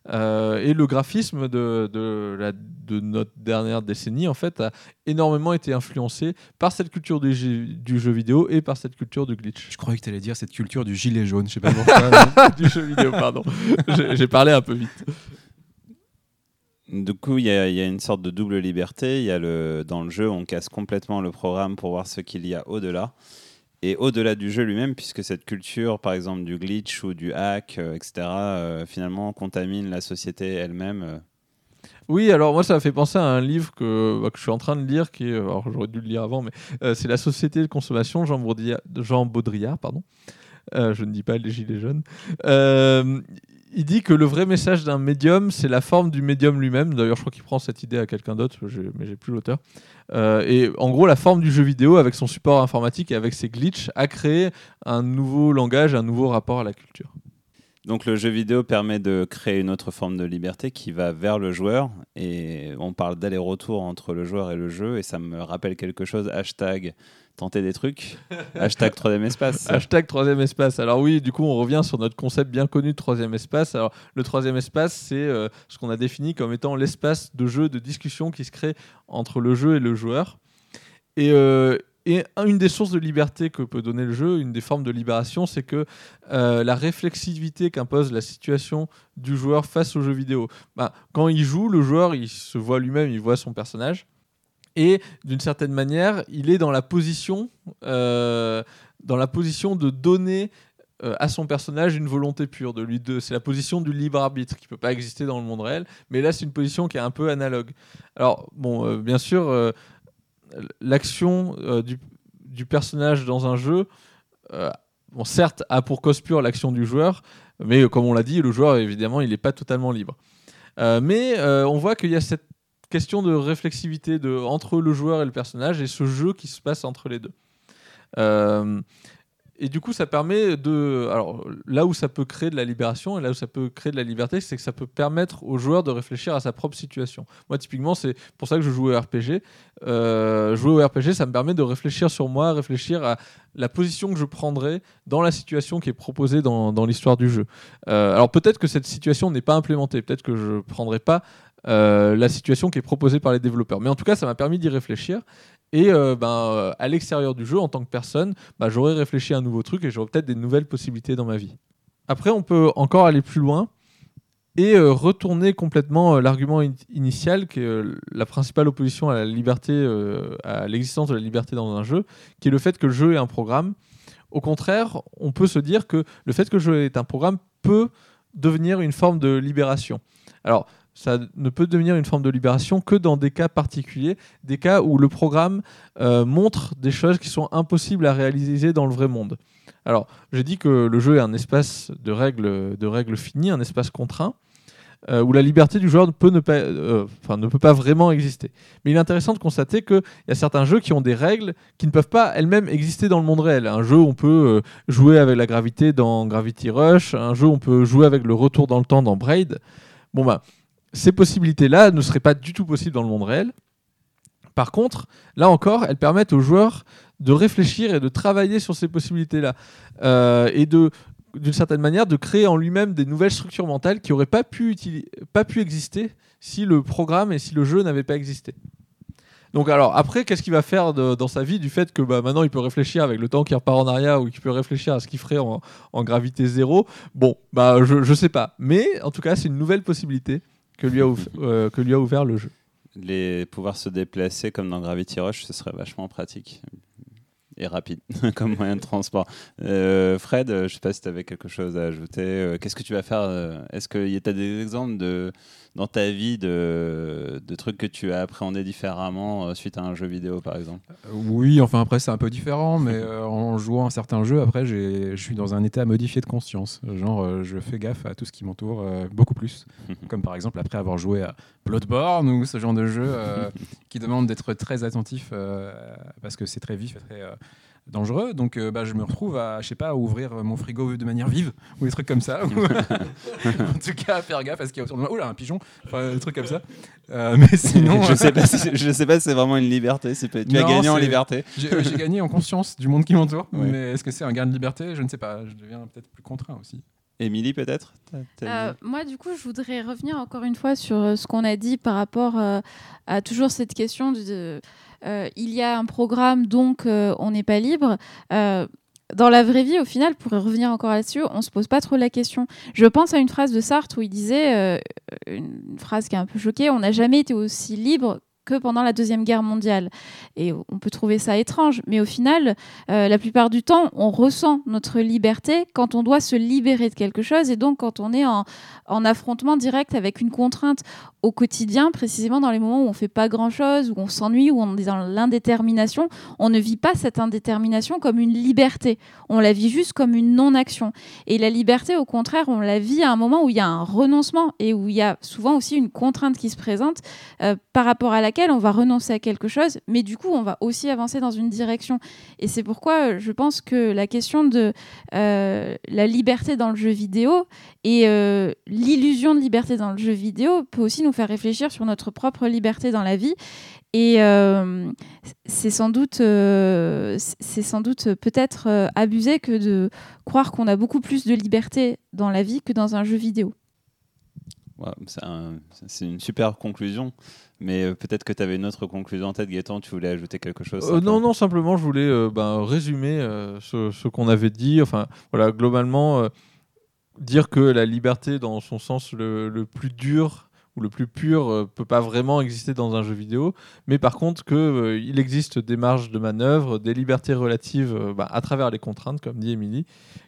Speaker 3: Euh, et le graphisme de, de, la- de notre dernière décennie, en fait, a énormément été influencé par cette culture du jeu, du jeu vidéo et par cette culture du glitch.
Speaker 5: Je croyais que tu allais dire cette culture du gilet jaune, je sais pas pourquoi.
Speaker 3: du jeu vidéo, pardon. J'ai parlé un peu vite.
Speaker 2: Du coup, il y, y a une sorte de double liberté. Il y a le, dans le jeu, on casse complètement le programme pour voir ce qu'il y a au-delà. Et au-delà du jeu lui-même, puisque cette culture, par exemple, du glitch ou du hack, euh, etc., euh, finalement, contamine la société elle-même. euh.
Speaker 3: Oui, alors moi, ça m'a fait penser à un livre que, bah, je suis en train de lire, qui alors j'aurais dû le lire avant, mais c'est La Société de consommation, Jean Baudrillard, Jean Baudrillard pardon. Je ne dis pas les gilets jaunes. Il dit que le vrai message d'un médium, c'est la forme du médium lui-même. D'ailleurs, je crois qu'il prend cette idée à quelqu'un d'autre, j'ai- mais j'ai plus l'auteur. Euh, et en gros, la forme du jeu vidéo, avec son support informatique et avec ses glitches, a créé un nouveau langage, un nouveau rapport à la culture.
Speaker 2: Donc le jeu vidéo permet de créer une autre forme de liberté qui va vers le joueur. Et on parle d'aller-retour entre le joueur et le jeu. Et ça me rappelle quelque chose. Hashtag tenter des trucs. Hashtag troisième espace.
Speaker 3: Hashtag troisième espace. Alors oui, du coup, on revient sur notre concept bien connu de troisième espace. Alors le troisième espace, c'est euh, ce qu'on a défini comme étant l'espace de jeu, de discussion qui se crée entre le jeu et le joueur. Et, euh, et un- une des sources de liberté que peut donner le jeu, une des formes de libération, c'est que euh, la réflexivité qu'impose la situation du joueur face au jeu vidéo. Bah, quand il joue, le joueur, il se voit lui-même, il voit son personnage. Et d'une certaine manière, il est dans la position, euh, dans la position de donner euh, à son personnage une volonté pure de lui. De, c'est la position du libre arbitre qui peut pas exister dans le monde réel, mais là c'est une position qui est un peu analogue. Alors bon, bien sûr, l'action euh, du, personnage dans un jeu, euh, certes a pour cause pure l'action du joueur, mais euh, comme on l'a dit, le joueur évidemment il n'est pas totalement libre. Mais on voit qu'il y a cette question de réflexivité de, entre le joueur et le personnage et ce jeu qui se passe entre les deux. Et du coup, ça permet de. Alors, là où ça peut créer de la libération et là où ça peut créer de la liberté, c'est que ça peut permettre au joueur de réfléchir à sa propre situation. Moi, typiquement, c'est pour ça que je joue au RPG. Euh, jouer au RPG, ça me permet de réfléchir sur moi, réfléchir à la position que je prendrais dans la situation qui est proposée dans, dans l'histoire du jeu. Euh, alors, peut-être que cette situation n'est pas implémentée, peut-être que je ne prendrai pas euh, la situation qui est proposée par les développeurs. Mais en tout cas, ça m'a permis d'y réfléchir. Et euh, ben, euh, à l'extérieur du jeu, en tant que personne, bah, j'aurais réfléchi à un nouveau truc et j'aurais peut-être des nouvelles possibilités dans ma vie. Après, on peut encore aller plus loin et euh, retourner complètement l'argument in- initial, qui est la principale opposition à la liberté, à l'existence de la liberté dans un jeu, qui est le fait que le jeu est un programme. Au contraire, on peut se dire que le fait que le jeu est un programme peut devenir une forme de libération. Alors, ça ne peut devenir une forme de libération que dans des cas particuliers, des cas où le programme euh, montre des choses qui sont impossibles à réaliser dans le vrai monde. Alors, j'ai dit que le jeu est un espace de règles, de règles finies, un espace contraint, euh, où la liberté du joueur peut, ne, pas, euh, ne peut pas vraiment exister. Mais il est intéressant de constater qu'il y a certains jeux qui ont des règles qui ne peuvent pas elles-mêmes exister dans le monde réel. Un jeu, on peut jouer avec la gravité dans Gravity Rush, un jeu, on peut jouer avec le retour dans le temps dans Braid. Bon, bah, ces possibilités-là ne seraient pas du tout possibles dans le monde réel. Par contre, là encore, elles permettent aux joueurs de réfléchir et de travailler sur ces possibilités-là. Euh, et d'une certaine manière, de créer en lui-même des nouvelles structures mentales qui n'auraient pas pu, exister si le programme et si le jeu n'avaient pas existé. Donc alors après, qu'est-ce qu'il va faire dans sa vie du fait que bah, maintenant il peut réfléchir avec le temps qui repart en arrière ou qu'il peut réfléchir à ce qu'il ferait en, gravité zéro? Bon, bah je, je sais pas. Mais en tout cas, c'est une nouvelle possibilité que lui a, ouf- euh, que lui a ouvert le jeu.
Speaker 2: Les pouvoir se déplacer comme dans Gravity Rush, ce serait vachement pratique et rapide comme moyen de transport. Euh, Fred, euh, je sais pas si tu avais quelque chose à ajouter. Qu'est-ce que tu vas faire Est-ce que tu as des exemples de, dans ta vie de, de trucs que tu as appréhendés différemment euh, suite à un jeu vidéo, par exemple
Speaker 5: Euh, Oui, enfin après c'est un peu différent, mais euh, en jouant à certains jeux, après je suis dans un état modifié de conscience. Genre je fais gaffe à tout ce qui m'entoure euh, beaucoup plus. Comme par exemple après avoir joué à Bloodborne ou ce genre de jeu euh, qui demande d'être très attentif euh, parce que c'est très vif et très, dangereux. Donc, euh, bah, je me retrouve à, je sais pas, à ouvrir mon frigo de manière vive ou des trucs comme ça. ou- en tout cas, à faire gaffe à ce qu'il y a autour de moi. Oula, un pigeon, enfin, des trucs comme ça. Euh, mais sinon,
Speaker 2: je sais pas, si, je sais pas si c'est vraiment une liberté. pas- Tu as gagné en liberté.
Speaker 5: j'ai euh, gagné en conscience du monde qui m'entoure.
Speaker 2: Ouais.
Speaker 5: Mais est-ce que c'est un gain de liberté? Je ne sais pas. Je deviens peut-être plus contraint aussi.
Speaker 2: Émilie, peut-être?
Speaker 4: Euh, moi, du coup, je voudrais revenir encore une fois sur euh, ce qu'on a dit par rapport euh, à toujours cette question de, de, euh, il y a un programme, donc euh, on n'est pas libre. Euh, dans la vraie vie, au final, pour revenir encore là-dessus, on se pose pas trop la question. Je pense à une phrase de Sartre où il disait, euh, une phrase qui a un peu choqué, on n'a jamais été aussi libre que pendant la Deuxième Guerre mondiale. Et on peut trouver ça étrange, mais au final, euh, la plupart du temps, on ressent notre liberté quand on doit se libérer de quelque chose et donc quand on est en, en affrontement direct avec une contrainte au quotidien, précisément dans les moments où on fait pas grand-chose, où on s'ennuie, où on est dans l'indétermination, on ne vit pas cette indétermination comme une liberté. On la vit juste comme une non-action. Et la liberté, au contraire, on la vit à un moment où il y a un renoncement et où il y a souvent aussi une contrainte qui se présente euh, par rapport à laquelle on va renoncer à quelque chose, mais du coup, on va aussi avancer dans une direction. Et c'est pourquoi euh, je pense que la question de euh, la liberté dans le jeu vidéo et euh, l'illusion de liberté dans le jeu vidéo peut aussi nous faire réfléchir sur notre propre liberté dans la vie. Et c'est sans doute, c'est sans doute peut-être abusé que de croire qu'on a beaucoup plus de liberté dans la vie que dans un jeu vidéo.
Speaker 2: Ouais, c'est un- c'est une super conclusion. Mais euh, peut-être que tu avais une autre conclusion en tête, Gaëtan. Tu voulais ajouter quelque chose
Speaker 3: Euh, non, non, simplement, je voulais euh, ben, résumer euh, ce, ce qu'on avait dit. Enfin, voilà, globalement, dire que la liberté, dans son sens le, le plus dur ou le plus pur, peut pas vraiment exister dans un jeu vidéo. Mais par contre, euh, il existe des marges de manœuvre, des libertés relatives bah, à travers les contraintes, comme dit Émilie,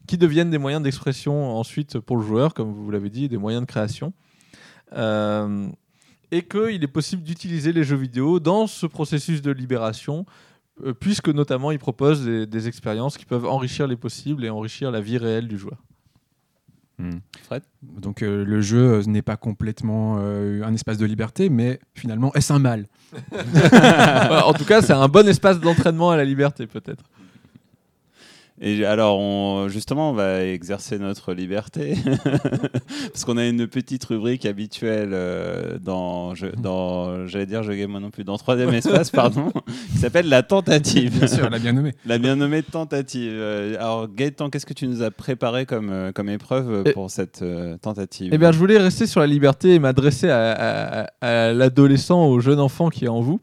Speaker 3: qui deviennent des moyens d'expression ensuite pour le joueur, comme vous l'avez dit, des moyens de création. Euh, et qu'il est possible d'utiliser les jeux vidéo dans ce processus de libération, euh, puisque notamment ils proposent des, des expériences qui peuvent enrichir les possibles et enrichir la vie réelle du joueur.
Speaker 2: Fred?
Speaker 5: Donc euh, le jeu n'est pas complètement euh, un espace de liberté, mais finalement est-ce un mal?
Speaker 3: En tout cas, c'est un bon espace d'entraînement à la liberté, peut-être.
Speaker 2: Et alors, on- justement, on va exercer notre liberté parce qu'on a une petite rubrique habituelle euh, dans, je- dans j'allais dire, je game moi non plus, dans troisième espace, pardon, qui s'appelle la tentative.
Speaker 5: Bien sûr, elle a bien nommé.
Speaker 2: La bien nommée tentative. Euh, Alors, Gaëtan, qu'est-ce que tu nous as préparé comme, euh, comme épreuve pour cette euh, tentative
Speaker 3: Eh bien, je voulais rester sur la liberté et m'adresser à, à- à l'adolescent, au jeune enfant qui est en vous,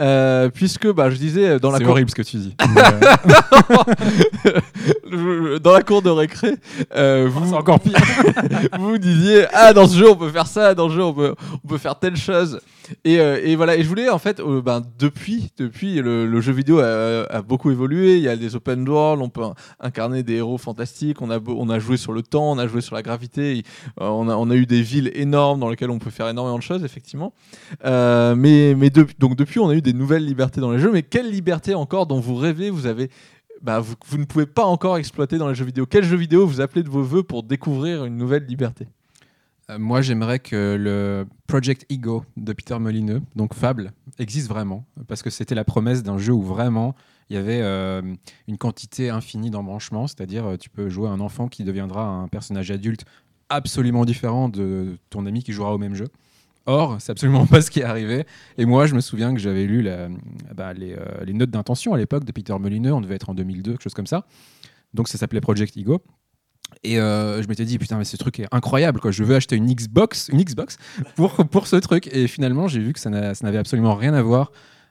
Speaker 3: Euh, puisque bah, je disais dans la
Speaker 5: C'est
Speaker 3: cour-
Speaker 5: horrible ce que tu dis.
Speaker 3: Dans la cour de récré, euh, vous,
Speaker 5: c'est encore pire.
Speaker 3: vous disiez ah dans ce jeu on peut faire ça, dans ce jeu on peut, on peut faire telle chose. Et, euh, et voilà, et je voulais en fait, euh, ben, depuis, depuis le, le jeu vidéo a, a beaucoup évolué. Il y a des open world, on peut in- incarner des héros fantastiques. On a, on a joué sur le temps, on a joué sur la gravité. on, a, on a eu des villes énormes dans lesquelles on peut faire énormément de choses, effectivement. Mais mais de- donc depuis, on a eu des nouvelles libertés dans les jeux. Mais quelle liberté encore dont vous rêvez, vous avez bah, vous, ne pouvez pas encore exploiter dans les jeux vidéo. Quel jeu vidéo vous appelez de vos voeux pour découvrir une nouvelle liberté?
Speaker 5: Euh, moi, j'aimerais que le Project Ego de Peter Molineux, donc Fable, existe vraiment. Parce que c'était la promesse d'un jeu où vraiment il y avait euh, une quantité infinie d'embranchements. C'est-à-dire, euh, tu peux jouer un enfant qui deviendra un personnage adulte absolument différent de ton ami qui jouera au même jeu. Or, c'est absolument pas ce qui est arrivé. Et moi, je me souviens que j'avais lu bah, les, euh, les notes d'intention à l'époque de Peter Molineux. On devait être en 2002, quelque chose comme ça. Donc, ça s'appelait Project Ego. Et euh, je m'étais dit, putain, mais ce truc est incroyable. Je veux acheter une Xbox, une Xbox pour, pour ce truc. Et finalement, j'ai vu que ça n'a- ça n'avait absolument rien à voir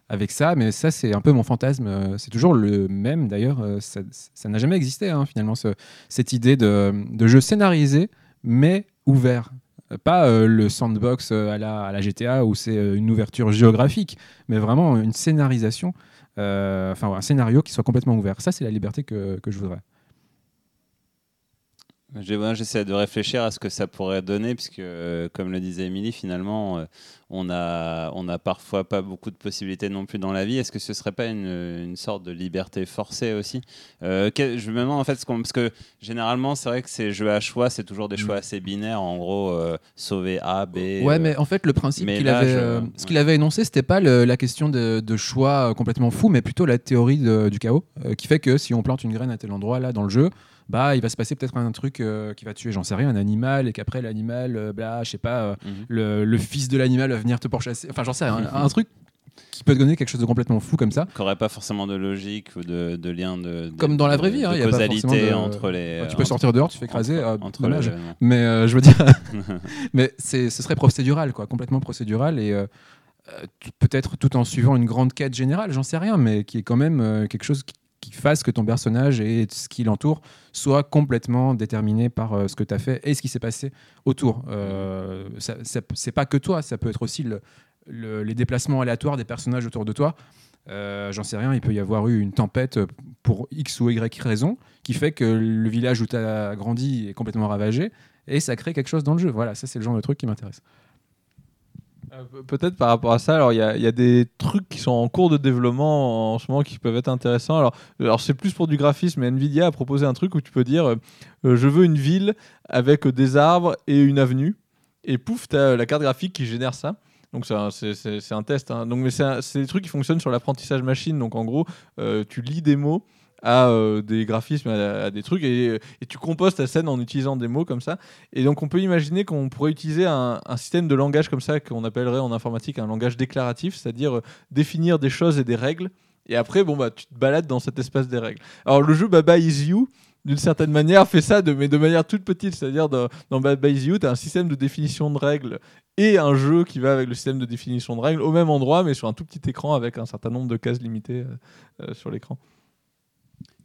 Speaker 5: avec ça. Mais ça, c'est un peu mon fantasme. C'est toujours le même, d'ailleurs. Euh, Ça n'a jamais existé, hein, finalement, ce- cette idée de jeu scénarisé, mais ouvert. Pas euh, le sandbox euh, à la, à la GTA où c'est euh, une ouverture géographique, mais vraiment une scénarisation, enfin un scénario qui soit complètement ouvert. Ça, c'est la liberté que, que je voudrais.
Speaker 2: J'essaie de réfléchir à ce que ça pourrait donner, puisque, euh, comme le disait Émilie, finalement, euh, on a, on a parfois pas beaucoup de possibilités non plus dans la vie. Est-ce que ce serait pas une, une sorte de liberté forcée aussi? Euh, que- Je me demande en fait, ce qu'on- parce que généralement, c'est vrai que ces jeux à choix, c'est toujours des choix assez binaires, en gros, sauver A, B.
Speaker 5: Ouais, mais en fait, le principe qu'il avait,
Speaker 2: je-
Speaker 5: ce qu'il avait énoncé, c'était pas le- la question de, de choix complètement fou, mais plutôt la théorie de- du chaos, qui fait que si on plante une graine à tel endroit là dans le jeu, bah il va se passer peut-être un truc euh, qui va tuer, j'en sais rien, un animal, et qu'après l'animal, euh, bah je sais pas, euh,
Speaker 2: Mhm.
Speaker 5: le, le fils de l'animal va venir te pourchasser. Enfin, j'en sais rien, un, un truc qui peut te donner quelque chose de complètement fou comme ça.
Speaker 2: qui n'aurait pas forcément de logique ou de, de lien de, de-
Speaker 5: Comme dans la vraie vie, hein,
Speaker 2: de
Speaker 5: y a pas
Speaker 2: causalité
Speaker 5: forcément de-
Speaker 2: entre les.
Speaker 5: tu peux
Speaker 2: entre-
Speaker 5: sortir dehors, tu fais écraser,
Speaker 2: entre-
Speaker 5: euh,
Speaker 2: entre
Speaker 5: dommage.
Speaker 2: les.
Speaker 5: Mais euh, je veux dire, mais c'est, ce serait procédural, quoi, complètement procédural et euh, euh, peut-être tout en suivant une grande quête générale, j'en sais rien, mais qui est quand même euh, quelque chose qui, qui fasse que ton personnage et ce qui l'entoure soit complètement déterminé par euh, ce que tu as fait et ce qui s'est passé autour. Euh, ça, ça- c'est pas que toi, ça peut être aussi le- le- les déplacements aléatoires des personnages autour de toi. Euh, J'en sais rien, il peut y avoir eu une tempête pour X ou Y raison qui fait que le village où tu as grandi est complètement ravagé et ça crée quelque chose dans le jeu. Voilà, ça c'est le genre de truc qui m'intéresse.
Speaker 3: Euh, pe- Peut-être par rapport à ça, alors il y, a- des trucs qui sont en cours de développement en ce moment qui peuvent être intéressants. Alors, c'est plus pour du graphisme, mais Nvidia a proposé un truc où tu peux dire euh, euh, je veux une ville avec des arbres et une avenue, et pouf, tu as la carte graphique qui génère ça. Donc c'est un, test. hein. Donc, mais c'est des trucs qui fonctionnent sur l'apprentissage machine. Donc en gros, euh, tu lis des mots à euh, des graphismes, à, des trucs, et, tu composes ta scène en utilisant des mots comme ça. Et donc on peut imaginer qu'on pourrait utiliser un, système de langage comme ça qu'on appellerait en informatique un langage déclaratif, c'est-à-dire euh, définir des choses et des règles. Et après, bon bah, tu te balades dans cet espace des règles. Alors le jeu Baba Is You, d'une certaine manière, fait ça, de, mais de manière toute petite. C'est-à-dire dans, dans Baba Is You, tu as un système de définition de règles et un jeu qui va avec le système de définition de règles au même endroit, mais sur un tout petit écran avec un certain nombre de cases limitées euh, sur l'écran.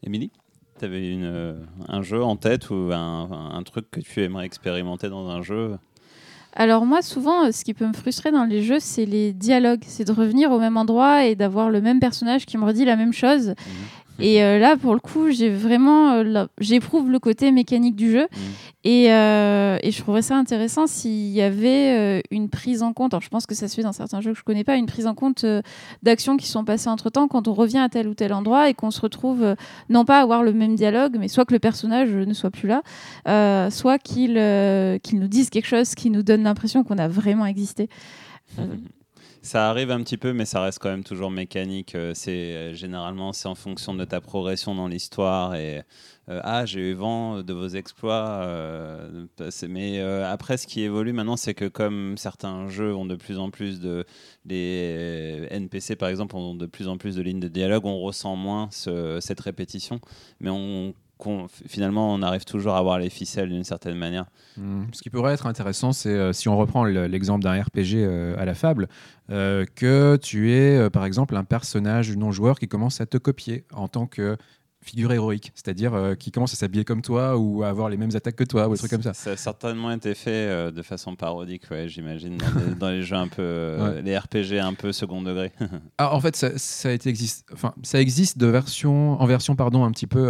Speaker 2: Émilie, tu avais une, euh, un jeu en tête ou un, un truc que tu aimerais expérimenter dans un jeu?
Speaker 4: Alors moi, souvent, euh, ce qui peut me frustrer dans les jeux, c'est les dialogues. C'est de revenir au même endroit et d'avoir le même personnage qui me redit la même chose. Et euh, là, pour le coup, j'ai vraiment, euh, j'éprouve le côté mécanique du jeu.
Speaker 2: Mhm.
Speaker 4: Et, euh, et je trouverais ça intéressant s'il y avait euh, une prise en compte. Alors, je pense que ça se fait dans certains jeux que je connais pas, une prise en compte euh, d'actions qui sont passées entre temps quand on revient à tel ou tel endroit et qu'on se retrouve non pas à avoir le même dialogue, mais soit que le personnage ne soit plus là, euh, soit qu'il euh, qu'il nous dise quelque chose qui nous donne l'impression qu'on a vraiment existé.
Speaker 2: Ça arrive un petit peu, mais ça reste quand même toujours mécanique. Euh, C'est euh, généralement c'est en fonction de ta progression dans l'histoire et euh, ah j'ai eu vent de vos exploits. mais après, ce qui évolue maintenant, c'est que comme certains jeux ont de plus en plus de les NPC par exemple ont de plus en plus de lignes de dialogue, on ressent moins ce- cette répétition, mais on finalement on arrive toujours à voir les ficelles d'une certaine manière.
Speaker 5: Hmm. Ce qui pourrait être intéressant, c'est euh, si on reprend le- l'exemple d'un RPG euh, à la fable, euh, que tu es par exemple un personnage non joueur qui commence à te copier en tant que figure héroïque, c'est-à-dire euh, qui commence à s'habiller comme toi ou à avoir les mêmes attaques que toi ou des trucs comme ça.
Speaker 2: Ça a certainement été fait euh, de façon parodique, ouais, j'imagine, dans, les- dans les jeux un peu, euh, les RPG un peu second degré.
Speaker 5: Ah, en fait, ça, ça a été existe, enfin, ça existe de version, en version pardon, un petit peu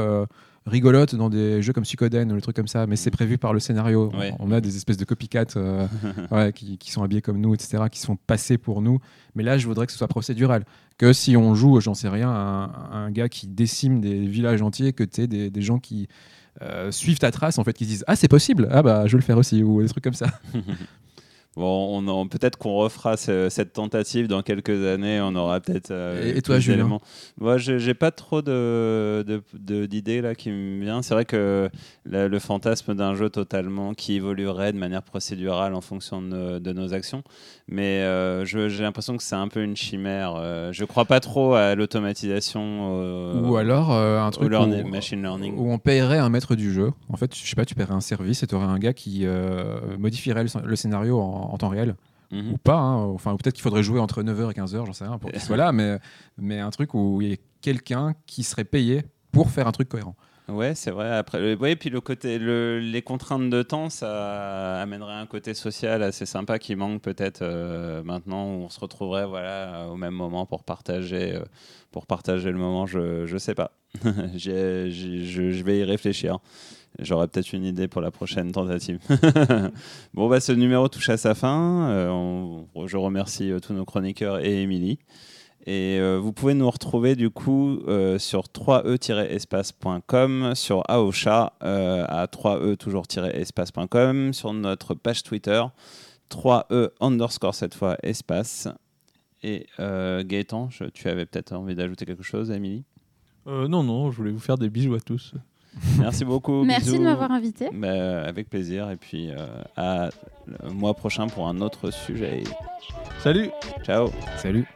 Speaker 5: euh, rigolote dans des jeux comme Suikoden ou des trucs comme ça, mais c'est prévu par le scénario.
Speaker 2: Ouais.
Speaker 5: On a des espèces de copycats euh, ouais, qui, qui sont habillés comme nous, etc., qui sont passés pour nous. Mais là, je voudrais que ce soit procédural. Que si on joue, j'en sais rien, un, un gars qui décime des villages entiers, que tu des, des gens qui euh, suivent ta trace, en fait, qui se disent Ah, c'est possible, ah bah je vais le faire aussi, ou des trucs comme ça.
Speaker 2: Bon, on, peut-être qu'on refera ce- cette tentative dans quelques années. On aura peut-être. euh,
Speaker 5: Et- et toi, Julien.
Speaker 2: Moi, j'ai pas trop d'idées là qui me viennent. C'est vrai que la- le fantasme d'un jeu totalement qui évoluerait de manière procédurale en fonction de, nos- de nos actions, mais euh, je- j'ai l'impression que c'est un peu une chimère. Euh, je crois pas trop à l'automatisation. euh,
Speaker 5: ou alors euh, un truc
Speaker 2: learning-
Speaker 5: où,
Speaker 2: machine learning.
Speaker 5: où on paierait un maître du jeu. En fait, je sais pas, tu paierais un service et tu aurais un gars qui euh, modifierait le, le scénario en, en temps réel.
Speaker 2: Mhm.
Speaker 5: Ou pas, hein. enfin, peut-être qu'il faudrait jouer entre 9h et 15h, j'en sais rien, pour qu'il soit là, mais, mais un truc où il y a quelqu'un qui serait payé pour faire un truc cohérent.
Speaker 2: Ouais, c'est vrai. Après, le- ouais, puis le côté, le- les contraintes de temps, ça amènerait un côté social assez sympa qui manque peut-être euh, maintenant où on se retrouverait voilà au même moment pour partager, euh, pour partager le moment. Je, je sais pas. Je vais y réfléchir. J'aurai peut-être une idée pour la prochaine tentative. bon, bah, ce numéro touche à sa fin. Euh, je remercie euh, tous nos chroniqueurs et Émilie. Et euh, vous pouvez nous retrouver du coup sur 3e-espace.com, sur Aosha à 3e toujours-espace.com, sur notre page Twitter 3e underscore cette fois espace. Et Gaëtan, tu avais peut-être envie d'ajouter quelque chose, Émilie?
Speaker 3: Non, non, je voulais vous faire des bisous à tous.
Speaker 2: Merci beaucoup.
Speaker 4: Merci
Speaker 2: bisous.
Speaker 4: de m'avoir invité.
Speaker 2: Bah, avec plaisir. Et puis euh, à le mois prochain pour un autre sujet.
Speaker 3: Salut
Speaker 2: Ciao.
Speaker 1: Salut.